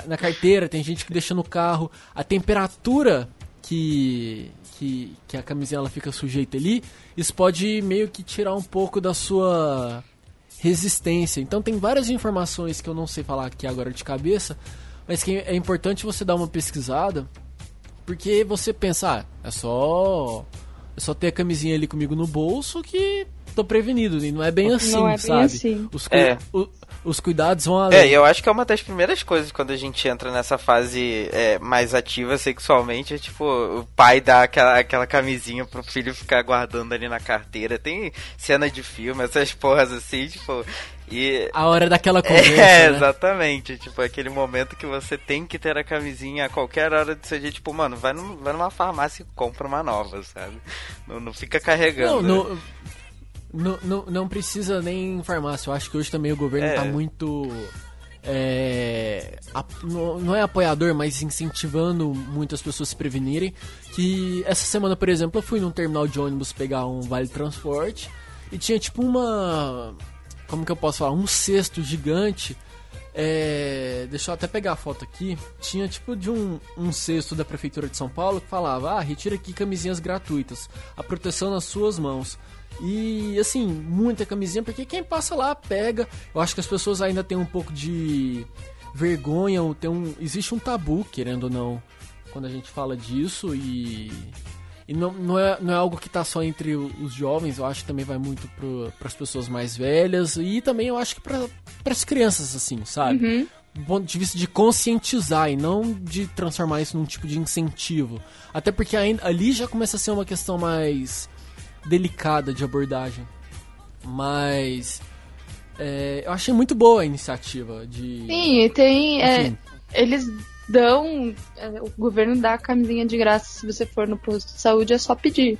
na carteira, tem gente que deixa no carro. A temperatura que, que, que a camisinha ela fica sujeita ali, isso pode meio que tirar um pouco da sua resistência. Então tem várias informações que eu não sei falar aqui agora de cabeça, mas que é importante você dar uma pesquisada, porque você pensa, ah, é só é só ter a camisinha ali comigo no bolso que tô prevenido. E não é bem assim,
não é bem
sabe?
Assim.
Os,
É.
o- os cuidados vão além.
É, eu acho que é uma das primeiras coisas quando a gente entra nessa fase é, mais ativa sexualmente, é tipo, o pai dá aquela, aquela camisinha pro filho ficar guardando ali na carteira. Tem cena de filme, essas porras assim, tipo. E.
A hora daquela [LAUGHS] conversa,
É,
né?
exatamente. Tipo, aquele momento que você tem que ter a camisinha a qualquer hora do seu dia. Tipo, mano, vai, num- vai numa farmácia e compra uma nova, sabe? Não, não fica
Não,
carregando.
não, não, não, não precisa nem em farmácia. Eu acho que hoje também o governo
É.
tá muito. é, ap- não é apoiador, mas incentivando muito as pessoas a se prevenirem. Que essa semana, por exemplo, eu fui num terminal de ônibus pegar um vale transporte e tinha tipo uma. Como que eu posso falar? Um cesto gigante. É, deixa eu até pegar a foto aqui. Tinha tipo de um, um cesto da Prefeitura de São Paulo que falava: Ah, retira aqui camisinhas gratuitas. A proteção nas suas mãos. E assim, muita camisinha, porque quem passa lá pega. Eu acho que as pessoas ainda têm um pouco de vergonha, ou tem um, existe um tabu, querendo ou não, quando a gente fala disso e. E não, não, é, não é algo que tá só entre os jovens, eu acho que também vai muito para as pessoas mais velhas e também eu acho que para as crianças, assim, sabe? Do ponto de vista de conscientizar e não de transformar isso num tipo de incentivo. Até porque ainda, ali já começa a ser uma questão mais delicada de abordagem. Mas é, eu achei muito boa a iniciativa de.
Sim, tem. é, eles dão. é, o governo dá a camisinha de graça se você for no posto de saúde, é só pedir.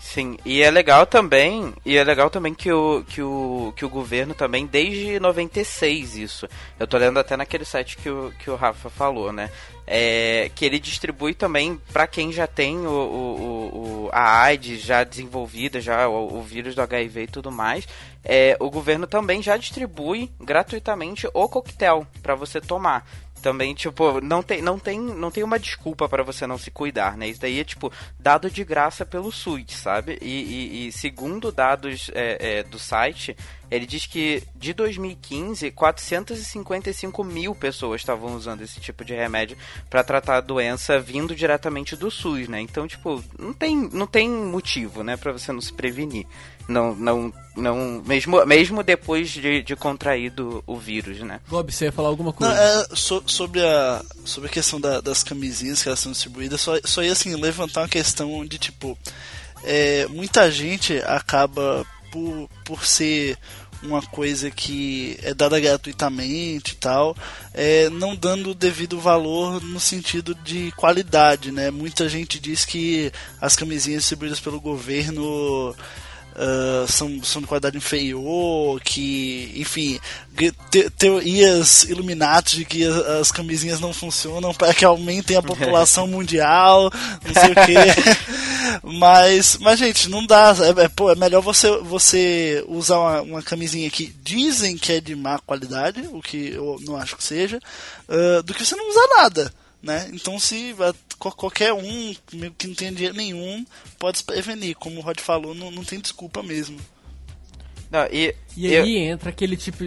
Sim, e é legal também, e é legal também que o, que o, que o governo também, desde 96 isso, eu tô lendo até naquele site que o, que o Rafa falou, né, é, que ele distribui também para quem já tem o, o, o- a AIDS já desenvolvida, já o, o vírus do HIV e tudo mais, é, o governo também já distribui gratuitamente o coquetel para você tomar. Também, tipo, não tem, não tem, não tem uma desculpa para você não se cuidar, né? Isso daí é, tipo, dado de graça pelo SUS, sabe? E, e- e segundo dados é, é, do site, ele diz que de 2015, 455 mil pessoas estavam usando esse tipo de remédio para tratar a doença vindo diretamente do SUS, né? Então, tipo, não tem, não tem motivo, né, para você não se prevenir. Não, não, não, mesmo, mesmo depois de, de contraído o vírus, né?
Bob, você ia falar alguma coisa?
Não, é, so, sobre, a, sobre a questão da, das camisinhas que elas são distribuídas, só, só ia assim, levantar uma questão de tipo. É, muita gente acaba por, por ser uma coisa que é dada gratuitamente e tal, é, não dando o devido valor no sentido de qualidade, né? Muita gente diz que as camisinhas distribuídas pelo governo Uh, são, são de qualidade inferior, que, enfim, te, teorias iluminadas de que as, as, camisinhas não funcionam para que aumentem a população [LAUGHS] mundial, não sei o que. [LAUGHS] mas, mas, gente, não dá. É, é, pô, é melhor você, você usar uma, uma, camisinha que dizem que é de má qualidade, o que eu não acho que seja, uh, do que você não usar nada né? Então se qualquer um que não tem dinheiro nenhum pode se prevenir, como o Rod falou, não, não tem desculpa mesmo.
Não, e,
e aí eu... entra aquele tipo.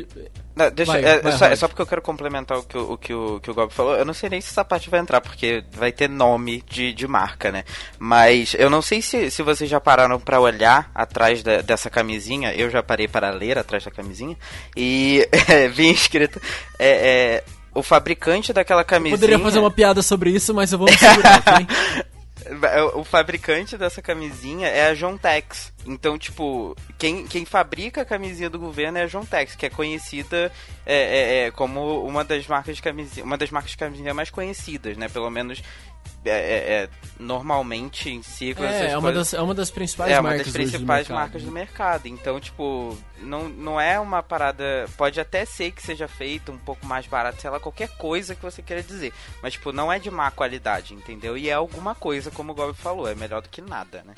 Não, deixa, vai, é, vai, só, é, só, porque eu quero complementar o que o, que o, que o Gob falou. Eu não sei nem se essa parte vai entrar, porque vai ter nome de, de marca, né? Mas eu não sei se, se vocês já pararam para olhar atrás da, dessa camisinha. Eu já parei para ler atrás da camisinha. E é, [LAUGHS] vi escrito. É, é, o fabricante daquela camisinha. Eu
poderia fazer uma piada sobre isso, mas eu vou me segurar, [LAUGHS] ok?
O fabricante dessa camisinha é a Jontex. Então, tipo, quem, quem fabrica a camisinha do governo é a Jontex, que é conhecida é, é, é como uma das marcas de camisinha, uma das marcas de camisinha mais conhecidas, né? Pelo menos é, é, é, normalmente em siglas.
É, é uma, das, é uma das principais
é
marcas.
É uma das principais do marcas do mercado. Então, tipo, não, não é uma parada. Pode até ser que seja feito um pouco mais barato, sei lá, qualquer coisa que você queira dizer. Mas, tipo, não é de má qualidade, entendeu? E é alguma coisa, como o Gob falou, é melhor do que nada, né?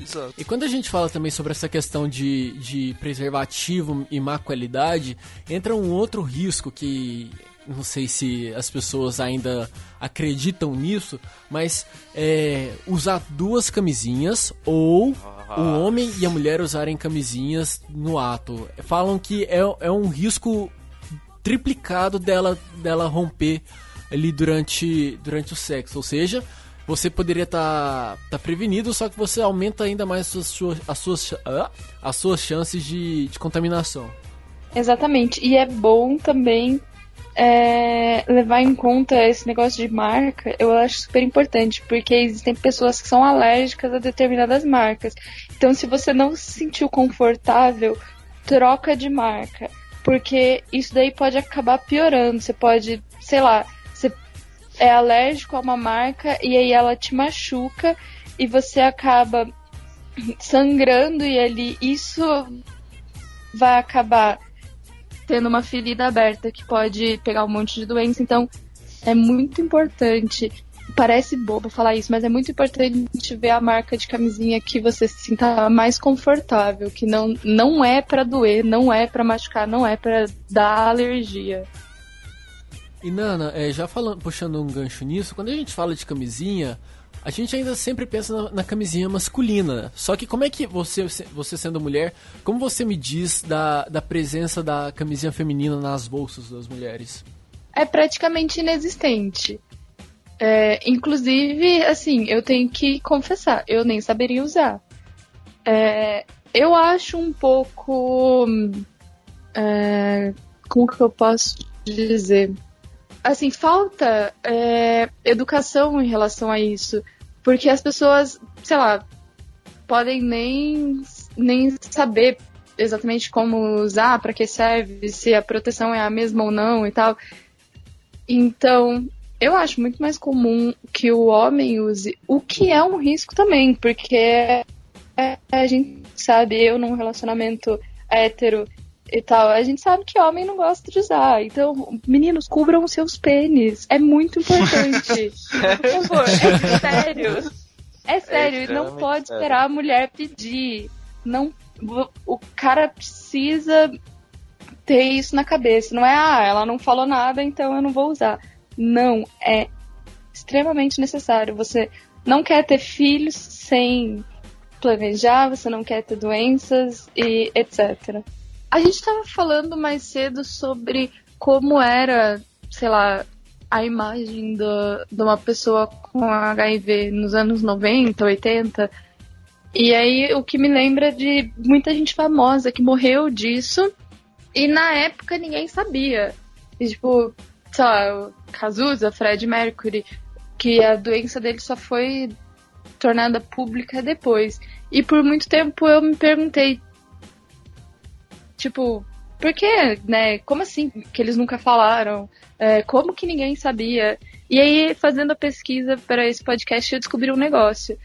Exato. E quando a gente fala também sobre essa questão de, de preservativo e má qualidade, entra um outro risco que não sei se as pessoas ainda acreditam nisso, mas é, usar duas camisinhas ou o homem e a mulher usarem camisinhas no ato. Falam que é, é um risco triplicado dela, dela romper ali durante, durante o sexo. Ou seja, você poderia estar tá, tá prevenido, só que você aumenta ainda mais as suas, as suas, as suas chances de, de contaminação.
Exatamente. E é bom também é, levar em conta esse negócio de marca, eu acho super importante, porque existem pessoas que são alérgicas a determinadas marcas. Então, se você não se sentiu confortável, troca de marca, porque isso daí pode acabar piorando. Você pode, sei lá, você é alérgico a uma marca e aí ela te machuca e você acaba sangrando e ali isso vai acabar tendo uma ferida aberta que pode pegar um monte de doença. Então, é muito importante. Parece bobo falar isso, mas é muito importante ver a marca de camisinha que você se sinta mais confortável, que não, não é para doer, não é para machucar, não é para dar alergia.
E Nana, é, já falando, puxando um gancho nisso, quando a gente fala de camisinha, a gente ainda sempre pensa na, na, camisinha masculina. Só que como é que você, você sendo mulher, como você me diz da, da presença da camisinha feminina nas bolsas das mulheres?
É praticamente inexistente. É, inclusive, assim, eu tenho que confessar, eu nem saberia usar. É, eu acho um pouco. É, como que eu posso dizer? Assim, falta é, educação em relação a isso. Porque as pessoas, sei lá, podem nem, nem saber exatamente como usar, para que serve, se a proteção é a mesma ou não e tal. Então, eu acho muito mais comum que o homem use, o que é um risco também, porque é, a gente sabe, eu num relacionamento hétero e tal, a gente sabe que homem não gosta de usar. Então, meninos, cubram seus pênis. É muito importante. Por favor, é sério. É sério, é não pode sério. esperar a mulher pedir. Não, o cara precisa ter isso na cabeça. Não é, ah, ela não falou nada, então eu não vou usar. Não, é extremamente necessário. Você não quer ter filhos sem planejar, você não quer ter doenças e etc. a gente estava falando mais cedo sobre como era, sei lá, a imagem do, de uma pessoa com HIV nos anos 90, 80. E aí o que me lembra de muita gente famosa que morreu disso e na época ninguém sabia. E, tipo, lá, o Cazuza, Fred Mercury, que a doença dele só foi tornada pública depois. E por muito tempo eu me perguntei, tipo, por que, né? Como assim que eles nunca falaram? É, como que ninguém sabia? E aí, fazendo a pesquisa para esse podcast, eu descobri um negócio.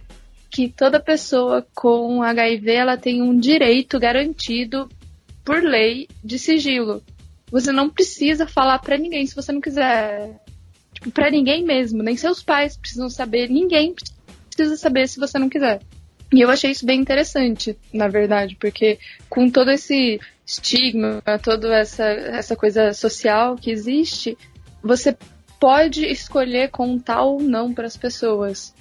Que toda pessoa com HIV, ela tem um direito garantido por lei de sigilo. Você não precisa falar para ninguém se você não quiser. Tipo, pra ninguém mesmo. Nem seus pais precisam saber. Ninguém precisa saber se você não quiser. E eu achei isso bem interessante, na verdade, porque com todo esse estigma, toda essa, essa coisa social que existe, você pode escolher contar ou não para as pessoas.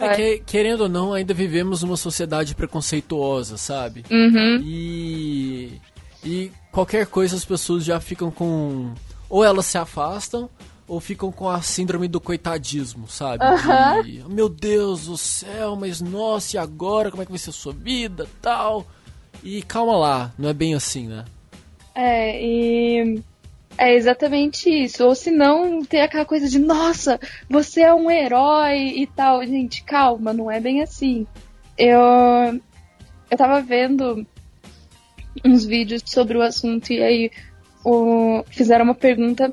É que, querendo ou não, ainda vivemos uma sociedade preconceituosa, sabe?
Uhum.
E, e qualquer coisa as pessoas já ficam com. Ou elas se afastam, ou ficam com a síndrome do coitadismo, sabe?
Uhum.
De, meu Deus do céu, mas nossa, e agora? Como é que vai ser a sua vida tal? E calma lá, não é bem assim, né?
É, e. É exatamente isso. Ou se não, tem aquela coisa de, nossa, você é um herói e tal. Gente, calma, não é bem assim. Eu. Eu tava vendo uns vídeos sobre o assunto e aí o, fizeram uma pergunta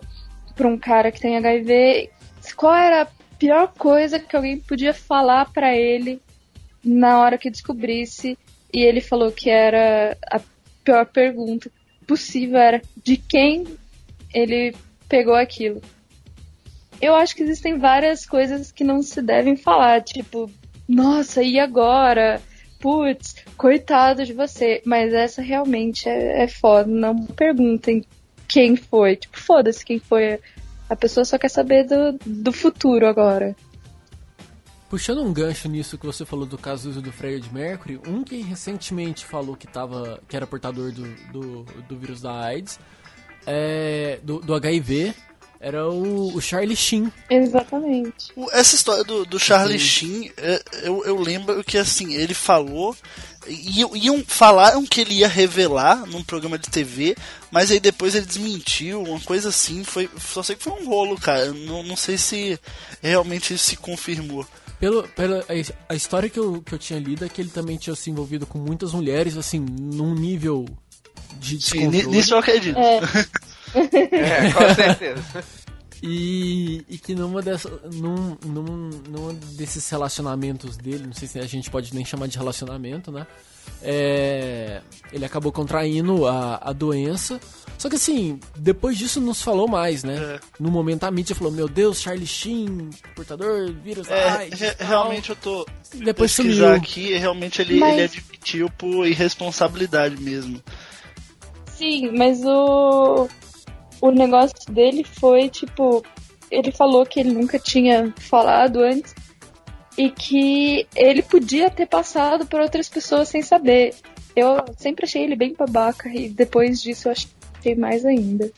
pra um cara que tem HIV qual era a pior coisa que alguém podia falar para ele na hora que descobrisse e ele falou que era a pior pergunta possível era de quem ele pegou aquilo. Eu acho que existem várias coisas que não se devem falar, tipo, nossa, e agora? Putz, coitado de você. Mas essa realmente é, é foda. Não perguntem quem foi. Tipo, foda-se quem foi. A pessoa só quer saber do, do futuro agora.
Puxando um gancho nisso que você falou do caso do Fred Mercury, um que recentemente falou que, tava, que era portador do, do, do vírus da AIDS, é, do, do HIV, era o, o, Charlie Sheen.
Exatamente.
Essa história do, do Charlie Sheen, é, eu, eu lembro que assim, ele falou. Iam, iam falaram que ele ia revelar num programa de TV, mas aí depois ele desmentiu, uma coisa assim. Foi, só sei que foi um rolo, cara. Não, não sei se realmente isso se confirmou.
Pelo, pela a, história que eu, que eu tinha lido é que ele também tinha se envolvido com muitas mulheres, assim, num nível de
Sim, nisso eu acredito.
É. [LAUGHS]
É, com certeza.
E, e que numa, dessa, num, num, num desses relacionamentos dele, não sei se a gente pode nem chamar de relacionamento, né? É, ele acabou contraindo a, a doença. Só que assim, depois disso não se falou mais, né?
É.
No momento a mídia falou, meu Deus, Charlie Sheen, portador, vírus,
É,
AIDS,
re-
tal.
realmente eu tô
Depois
pesquisar
sumiu.
aqui, realmente ele,
Mas-
ele admitiu por irresponsabilidade mesmo.
Sim, mas o, o negócio dele foi, tipo, ele falou que ele nunca tinha falado antes e que ele podia ter passado por outras pessoas sem saber. Eu sempre achei ele bem babaca e depois disso eu achei mais ainda.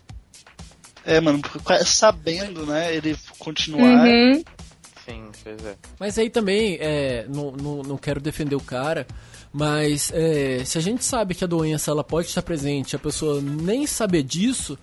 É, mano, porque sabendo, né, ele continuar.
Uhum.
Sim, pois é.
Mas aí também, é, não, não, não quero defender o cara, mas é, se a gente sabe que a doença ela pode estar presente, a pessoa nem saber disso,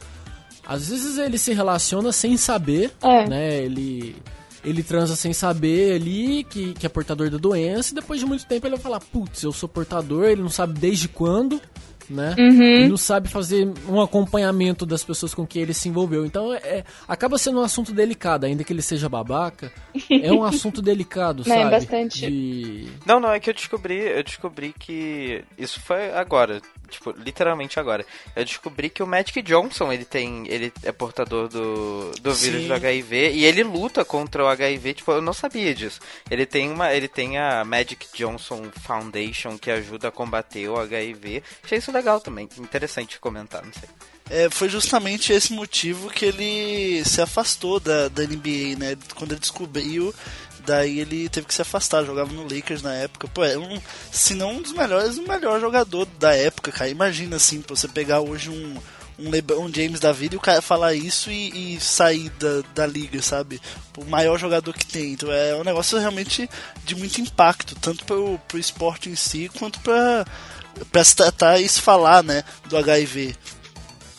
às vezes ele se relaciona sem saber,
É.
né? Ele, ele transa sem saber ali que, que é portador da doença, e depois de muito tempo ele vai falar, putz, eu sou portador, ele não sabe desde quando, né? Ele não sabe fazer um acompanhamento das pessoas com quem ele se envolveu. Então é, acaba sendo um assunto delicado, ainda que ele seja babaca, é um [LAUGHS] assunto delicado,
Não, é
sabe?
bastante.
De...
Não, não, é que eu descobri, eu descobri que isso foi agora, tipo, literalmente agora. Eu descobri que o Magic Johnson, ele tem, ele é portador do, do vírus
Sim.
do HIV e ele luta contra o HIV, tipo, eu não sabia disso. Ele tem uma, ele tem a Magic Johnson Foundation que ajuda a combater o HIV. Achei isso legal também, interessante comentar, não sei.
É, foi justamente esse motivo que ele se afastou da, da NBA, né? Quando ele descobriu Daí ele teve que se afastar, jogava no Lakers na época. Pô, é um, se não um dos melhores, o melhor jogador da época, cara. Imagina assim, pra você pegar hoje um, um LeBron James da vida e o cara falar isso e, e sair da, da liga, sabe? O maior jogador que tem. Então é um negócio realmente de muito impacto, tanto pro, pro esporte em si, quanto pra, pra se tratar e se falar, né, do HIV.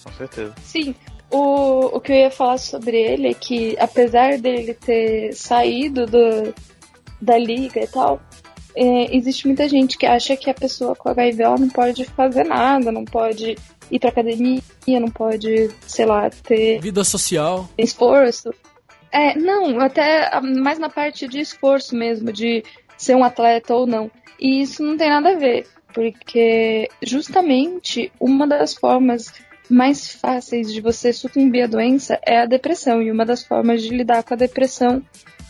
Com certeza.
Sim. O, o que eu ia falar sobre ele é que, apesar dele ter saído do, da liga e tal, é, existe muita gente que acha que a pessoa com HIV não pode fazer nada, não pode ir pra academia, não pode, sei lá, ter.
Vida social.
Esforço. É, não, até mais na parte de esforço mesmo, de ser um atleta ou não. E isso não tem nada a ver, porque justamente uma das formas mais fáceis de você sucumbir à doença é a depressão, e uma das formas de lidar com a depressão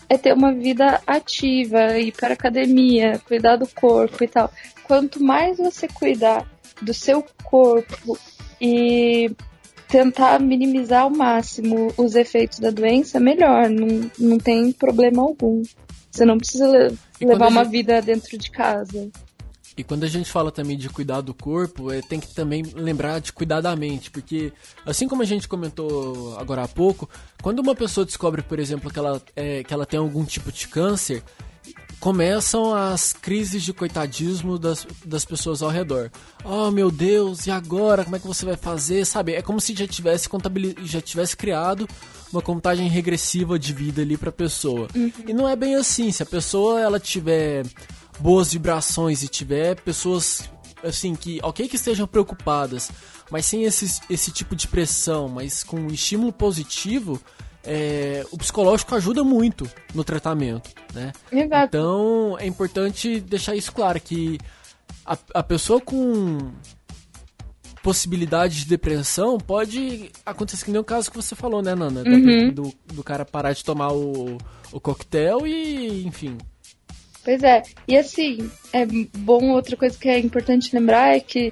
é ter uma vida ativa, ir para academia, cuidar do corpo e tal. Quanto mais você cuidar do seu corpo e tentar minimizar ao máximo os efeitos da doença, melhor. Não, não tem problema algum. Você não precisa le levar uma gente... vida dentro de casa.
E quando a gente fala também de cuidar do corpo, é, tem que também lembrar de cuidar da mente, porque assim como a gente comentou agora há pouco, quando uma pessoa descobre, por exemplo, que ela, é, que ela tem algum tipo de câncer, começam as crises de coitadismo das, das pessoas ao redor. Oh meu Deus, e agora? Como é que você vai fazer? Sabe? É como se já tivesse contabiliz... já tivesse criado uma contagem regressiva de vida ali pra pessoa. Uhum. E não é bem assim. Se a pessoa ela tiver boas vibrações e tiver pessoas assim que, ok que estejam preocupadas, mas sem esse, esse tipo de pressão, mas com um estímulo positivo, é, o psicológico ajuda muito no tratamento, né?
Exato.
Então é importante deixar isso claro que a, a pessoa com possibilidade de depressão pode acontecer que nem o caso que você falou, né, Nana?
Uhum.
Do, do cara parar de tomar o, o coquetel e, enfim.
Pois é. E assim, é bom, outra coisa que é importante lembrar é que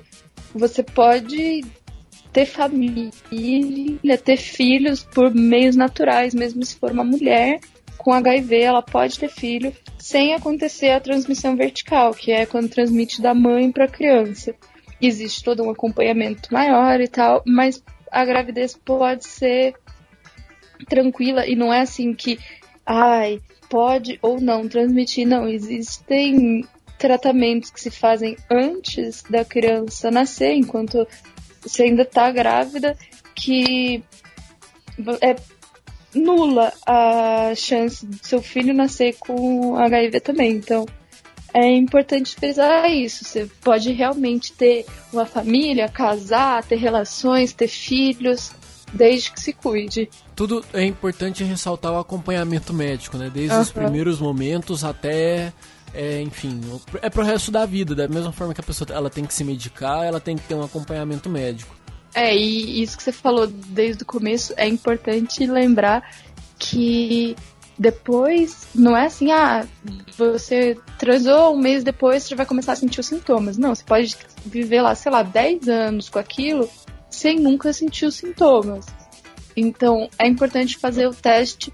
você pode ter família, ter filhos por meios naturais, mesmo se for uma mulher com HIV, ela pode ter filho sem acontecer a transmissão vertical, que é quando transmite da mãe para a criança. Existe todo um acompanhamento maior e tal, mas a gravidez pode ser tranquila e não é assim que, ai, pode ou não transmitir. Não, existem tratamentos que se fazem antes da criança nascer, enquanto você ainda está grávida, que é nula a chance do seu filho nascer com HIV também. Então, é importante frisar isso. Você pode realmente ter uma família, casar, ter relações, ter filhos, desde que se cuide.
Tudo é importante ressaltar o acompanhamento médico, né? Desde uhum. os primeiros momentos até é, enfim, é pro resto da vida, da mesma forma que a pessoa ela tem que se medicar, ela tem que ter um acompanhamento médico.
É, e isso que você falou desde o começo é importante lembrar que depois não é assim, ah, você transou um mês depois, você vai começar a sentir os sintomas. Não, você pode viver lá, sei lá, 10 anos com aquilo sem nunca sentir os sintomas. Então, é importante fazer o teste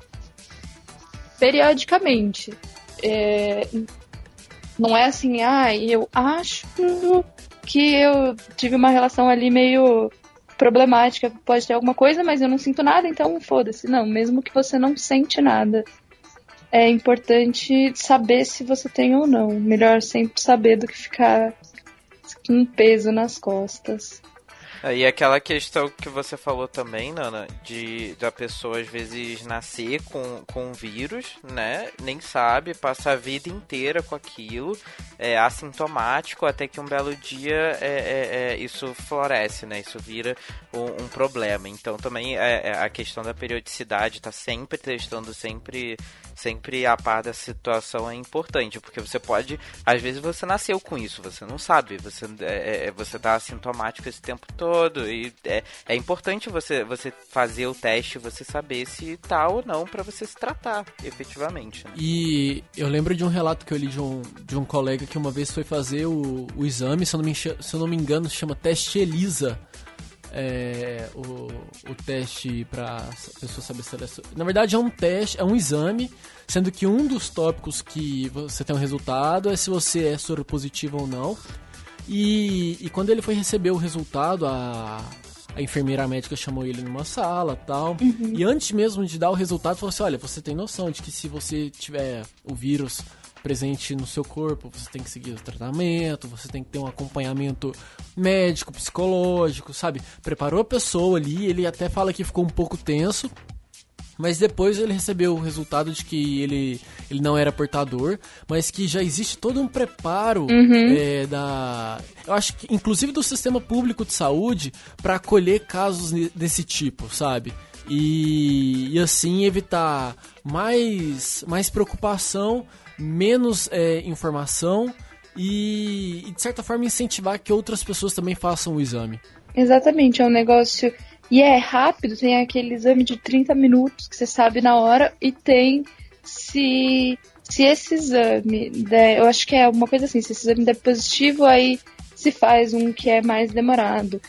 periodicamente. É, não é assim, ah, eu acho que eu tive uma relação ali meio problemática, pode ter alguma coisa, mas eu não sinto nada, então foda-se. Não, mesmo que você não sente nada, é importante saber se você tem ou não. Melhor sempre saber do que ficar com peso nas costas.
E aquela questão que você falou também, Nana, de da pessoa às vezes nascer com, com vírus, né? Nem sabe, passa a vida inteira com aquilo, é assintomático, até que um belo dia é, é, é isso floresce, né? Isso vira um, um problema. Então também é, é a questão da periodicidade, tá sempre testando, sempre sempre a par da situação é importante, porque você pode, às vezes você nasceu com isso, você não sabe, você é, é você tá assintomático esse tempo todo e é, é importante você você fazer o teste, você saber se tá ou não para você se tratar, efetivamente. Né?
E eu lembro de um relato que eu li de um, de um colega que uma vez foi fazer o, o exame, se eu, não me, se eu não me engano, se chama teste ELISA é, o, o teste para pessoa saber se ela é... Na verdade, é um teste, é um exame, sendo que um dos tópicos que você tem um resultado é se você é soro positivo ou não. E, e quando ele foi receber o resultado, a, a enfermeira médica chamou ele numa sala tal. Uhum. E antes mesmo de dar o resultado, falou assim: olha, você tem noção de que se você tiver o vírus presente no seu corpo, você tem que seguir o tratamento, você tem que ter um acompanhamento médico, psicológico, sabe? Preparou a pessoa ali, ele até fala que ficou um pouco tenso, mas depois ele recebeu o resultado de que ele, ele não era portador, mas que já existe todo um preparo uhum. é, da. Eu acho que, inclusive, do sistema público de saúde para acolher casos desse tipo, sabe? E, e assim evitar mais, mais preocupação menos é, informação e, e, de certa forma, incentivar que outras pessoas também façam o exame.
Exatamente, é um negócio. E é rápido, tem aquele exame de 30 minutos que você sabe na hora, e tem se, se esse exame. Der, eu acho que é uma coisa assim: se esse exame der positivo, aí se faz um que é mais demorado.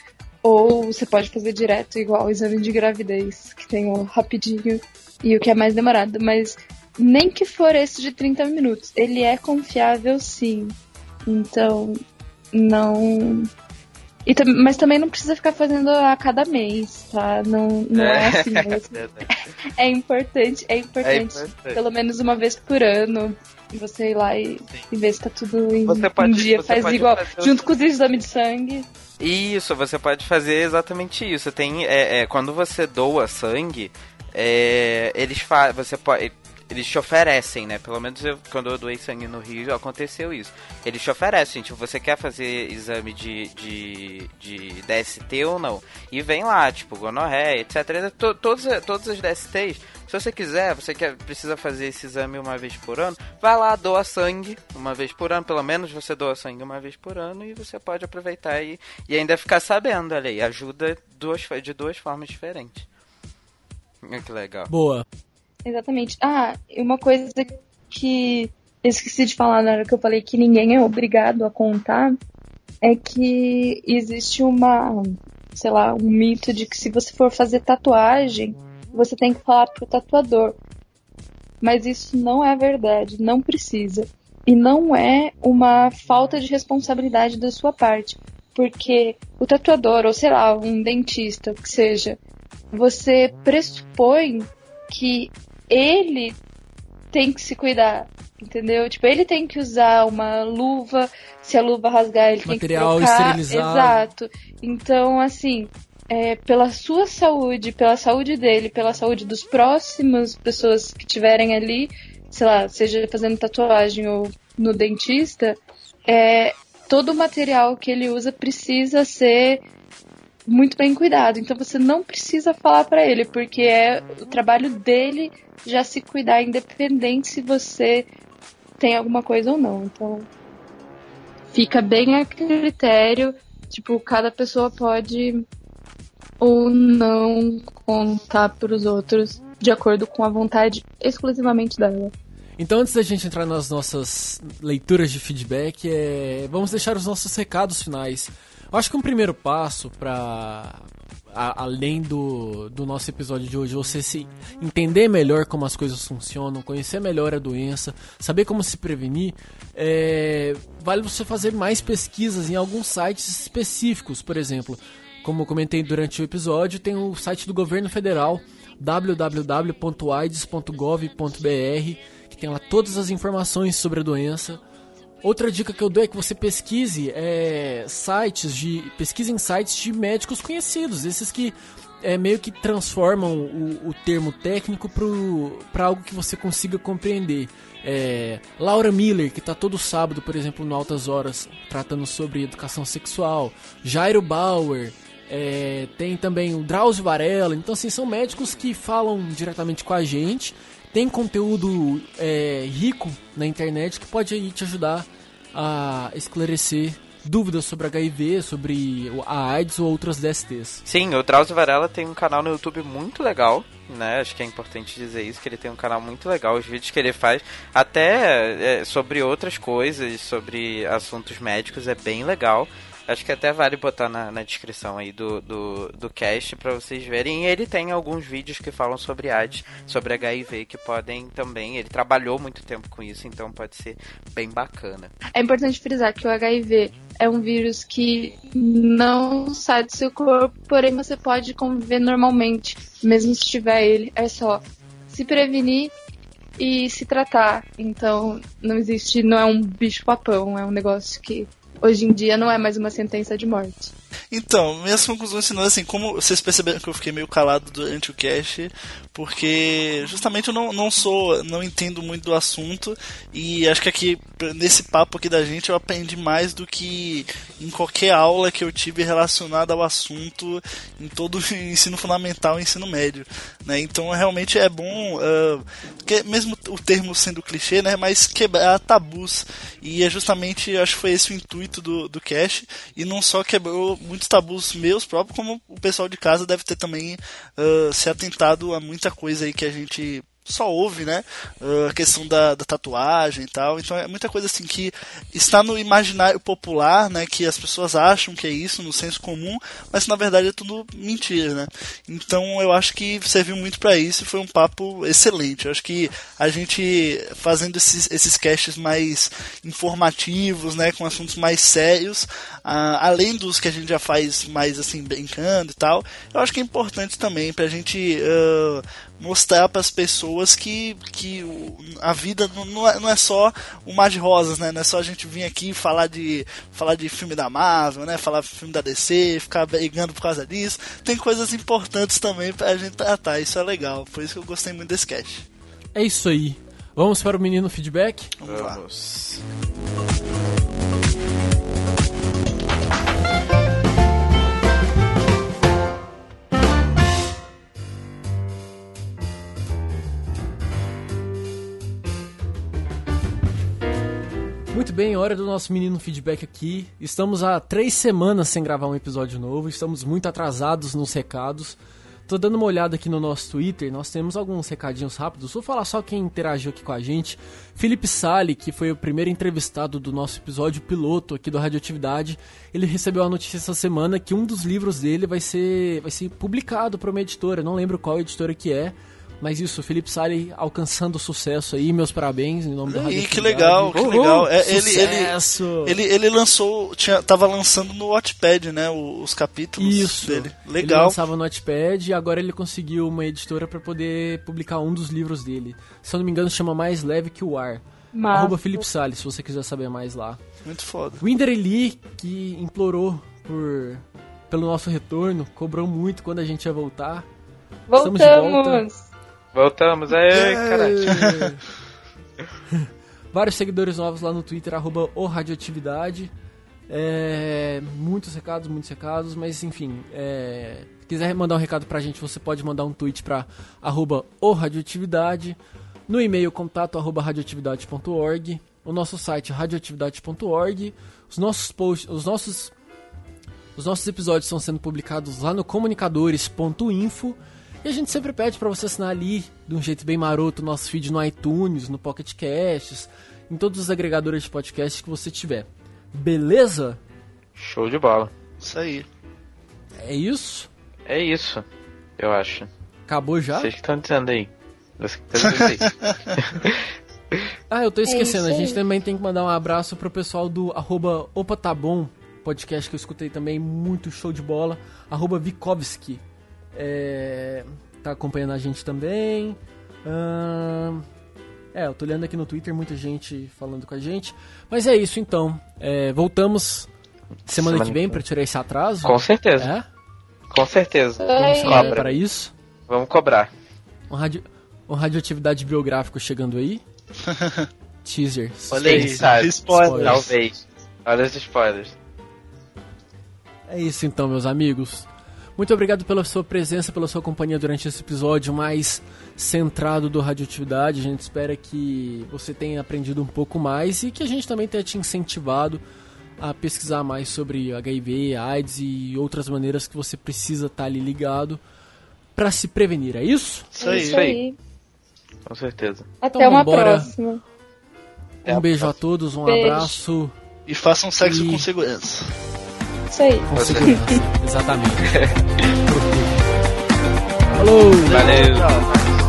Ou você pode fazer direto, igual o exame de gravidez, que tem o rapidinho e o que é mais demorado. Mas nem que for esse de 30 minutos, ele é confiável sim. Então, não. E, mas também não precisa ficar fazendo a cada mês, tá? Não, não é, é assim [LAUGHS] mesmo. é importante, é importante, é importante. Pelo menos uma vez por ano. Você ir lá e, e ver se tá tudo em, pode, em dia. Faz igual, junto com os exames de sangue.
Isso, você pode fazer exatamente isso. Tem, é, é quando você doa sangue, é, eles fazem. Você pode eles te oferecem, né? Pelo menos eu, quando eu doei sangue no Rio, aconteceu isso. Eles te oferecem, tipo, você quer fazer exame de, de, de DST ou não? E vem lá, tipo, gonorreia, etc. Todos, todos os DSTs, se você quiser, você quer, precisa fazer esse exame uma vez por ano, vai lá, doa sangue uma vez por ano, pelo menos você doa sangue uma vez por ano e você pode aproveitar e, e ainda ficar sabendo, olha aí, ajuda duas, de duas formas diferentes. Que legal.
Boa.
Exatamente. Ah, uma coisa que eu esqueci de falar na hora que eu falei que ninguém é obrigado a contar é que existe uma, sei lá, um mito de que se você for fazer tatuagem, você tem que falar pro tatuador. Mas isso não é verdade, não precisa. E não é uma falta de responsabilidade da sua parte. Porque o tatuador, ou sei lá, um dentista, que seja, você pressupõe que ele tem que se cuidar, entendeu? Tipo, ele tem que usar uma luva, se a luva rasgar, ele
Material
tem que trocar.
esterilizado.
Exato. Então, assim, é, pela sua saúde, pela saúde dele, pela saúde dos próximos pessoas que tiverem ali, sei lá, seja fazendo tatuagem ou no dentista, é, todo o material que ele usa precisa ser muito bem cuidado. Então você não precisa falar para ele, porque é o trabalho dele já se cuidar, independente se você tem alguma coisa ou não. Então fica bem a critério. Tipo, cada pessoa pode ou não contar para os outros de acordo com a vontade exclusivamente dela.
Então, antes da gente entrar nas nossas leituras de feedback, é... vamos deixar os nossos recados finais. Eu acho que um primeiro passo para além do, do nosso episódio de hoje, você se entender melhor como as coisas funcionam, conhecer melhor a doença, saber como se prevenir, é, vale você fazer mais pesquisas em alguns sites específicos, por exemplo. Como eu comentei durante o episódio, tem o site do governo federal www.aids.gov.br que tem lá todas as informações sobre a doença Outra dica que eu dou é que você pesquise é, sites de. pesquise em sites de médicos conhecidos, esses que é, meio que transformam o, o termo técnico para algo que você consiga compreender. É, Laura Miller, que está todo sábado, por exemplo, no Altas Horas, tratando sobre educação sexual. Jairo Bauer. É, tem também o Drauzio Varela. Então, assim, são médicos que falam diretamente com a gente tem conteúdo é, rico na internet que pode aí te ajudar a esclarecer dúvidas sobre HIV, sobre a AIDS ou outras DSTs.
Sim, o Drauzio Varela tem um canal no YouTube muito legal, né? Acho que é importante dizer isso, que ele tem um canal muito legal, os vídeos que ele faz, até é, sobre outras coisas, sobre assuntos médicos, é bem legal. Acho que até vale botar na, na descrição aí do, do, do cast para vocês verem. E ele tem alguns vídeos que falam sobre AIDS, sobre HIV, que podem também. Ele trabalhou muito tempo com isso, então pode ser bem bacana.
É importante frisar que o HIV é um vírus que não sai do seu corpo, porém você pode conviver normalmente, mesmo se tiver ele. É só se prevenir e se tratar. Então, não existe, não é um bicho papão, é um negócio que hoje em dia não é mais uma sentença de morte.
Então, minhas conclusões finais, assim, como vocês perceberam que eu fiquei meio calado durante o cast, porque justamente eu não, não sou, não entendo muito do assunto, e acho que aqui, nesse papo aqui da gente, eu aprendi mais do que em qualquer aula que eu tive relacionada ao assunto em todo o [LAUGHS] ensino fundamental e ensino médio, né? Então, realmente é bom, uh, que, mesmo o termo sendo clichê, né, mas quebrar tabus, e é justamente, acho que foi esse o intuito do, do cast, e não só quebrou muitos tabus meus próprios, como o pessoal de casa deve ter também uh, se atentado a muita coisa aí que a gente só ouve, né? Uh, a questão da, da, tatuagem e tal. Então é muita coisa assim que está no imaginário popular, né? Que as pessoas acham que é isso, no senso comum, mas na verdade é tudo mentira, né? Então eu acho que serviu muito para isso e foi um papo excelente. Eu acho que a gente fazendo esses, esses casts mais informativos, né? Com assuntos mais sérios, além dos que a gente já faz mais assim, brincando e tal, eu acho que é importante também pra gente. Uh, mostrar para as pessoas que, que a vida não é, não é só o mar de rosas, né? Não é só a gente vir aqui falar de, falar de filme da Marvel, né? Falar de filme da DC, ficar brigando por causa disso. Tem coisas importantes também para a gente tratar, isso é legal. Por isso que eu gostei muito desse cast.
É isso aí. Vamos para o menino feedback?
Vamos. Vamos.
Muito bem, hora do nosso menino feedback aqui. Estamos há três semanas sem gravar um episódio novo, estamos muito atrasados nos recados. Tô dando uma olhada aqui no nosso Twitter, nós temos alguns recadinhos rápidos. Vou falar só quem interagiu aqui com a gente. Felipe Sali, que foi o primeiro entrevistado do nosso episódio piloto aqui do Radioatividade, ele recebeu a notícia essa semana que um dos livros dele vai ser, vai ser publicado para uma editora, não lembro qual editora que é mas isso, Felipe Sali alcançando sucesso aí, meus parabéns em nome do Rádio.
que legal, que legal. É, ele, ele, ele, ele lançou, tinha, tava lançando no Wattpad, né, os capítulos
isso.
dele. Legal.
Ele lançava no Wattpad e agora ele conseguiu uma editora para poder publicar um dos livros dele. Se eu não me engano, chama Mais Leve que o Ar. Mas... Arroba Felipe Salles, se você quiser saber mais lá.
Muito foda.
Winder Lee, que implorou por pelo nosso retorno, cobrou muito quando a gente ia voltar.
Voltamos!
Voltamos, é, caralho. [LAUGHS]
Vários seguidores novos lá no Twitter, arroba o Radioatividade. É, muitos recados, muitos recados, mas enfim, é, se quiser mandar um recado pra gente, você pode mandar um tweet pra arroba o Radioatividade, no e-mail contato arroba radioatividade.org, o nosso site radioatividade.org, os nossos posts, os nossos os nossos episódios estão sendo publicados lá no comunicadores.info e a gente sempre pede para você assinar ali, de um jeito bem maroto, o nosso feed no iTunes, no Pocket Casts, em todos os agregadores de podcast que você tiver. Beleza?
Show de bola.
Isso aí.
É isso?
É isso, eu acho.
Acabou já?
Vocês que estão dizendo aí. Vocês que estão dizendo aí. [LAUGHS]
ah, eu tô esquecendo. É a gente também tem que mandar um abraço pro pessoal do arroba Opa Tá Bom, podcast que eu escutei também, muito show de bola. Arroba Vikovski é, tá acompanhando a gente também. Hum, é, eu tô olhando aqui no Twitter, muita gente falando com a gente. Mas é isso então. É, voltamos semana, semana que vem para tirar esse atraso.
Com certeza.
É?
Com certeza.
Vamos cobrar para isso.
Vamos cobrar.
Um, radio, um radioatividade biográfico chegando aí. [LAUGHS] Teaser.
Olha aí,
spoilers. spoilers. Talvez. Olha os spoilers.
É isso então, meus amigos. Muito obrigado pela sua presença, pela sua companhia durante esse episódio mais centrado do Radioatividade. A gente espera que você tenha aprendido um pouco mais e que a gente também tenha te incentivado a pesquisar mais sobre HIV, AIDS e outras maneiras que você precisa estar ali ligado para se prevenir. É isso?
Isso aí. Isso aí. Com certeza.
Até então, uma vambora. próxima.
Um beijo a todos, um beijo. abraço.
E façam sexo e... com segurança.
Isso aí. [LAUGHS]
Exatamente. [LAUGHS] Falou!
Valeu!
Tchau.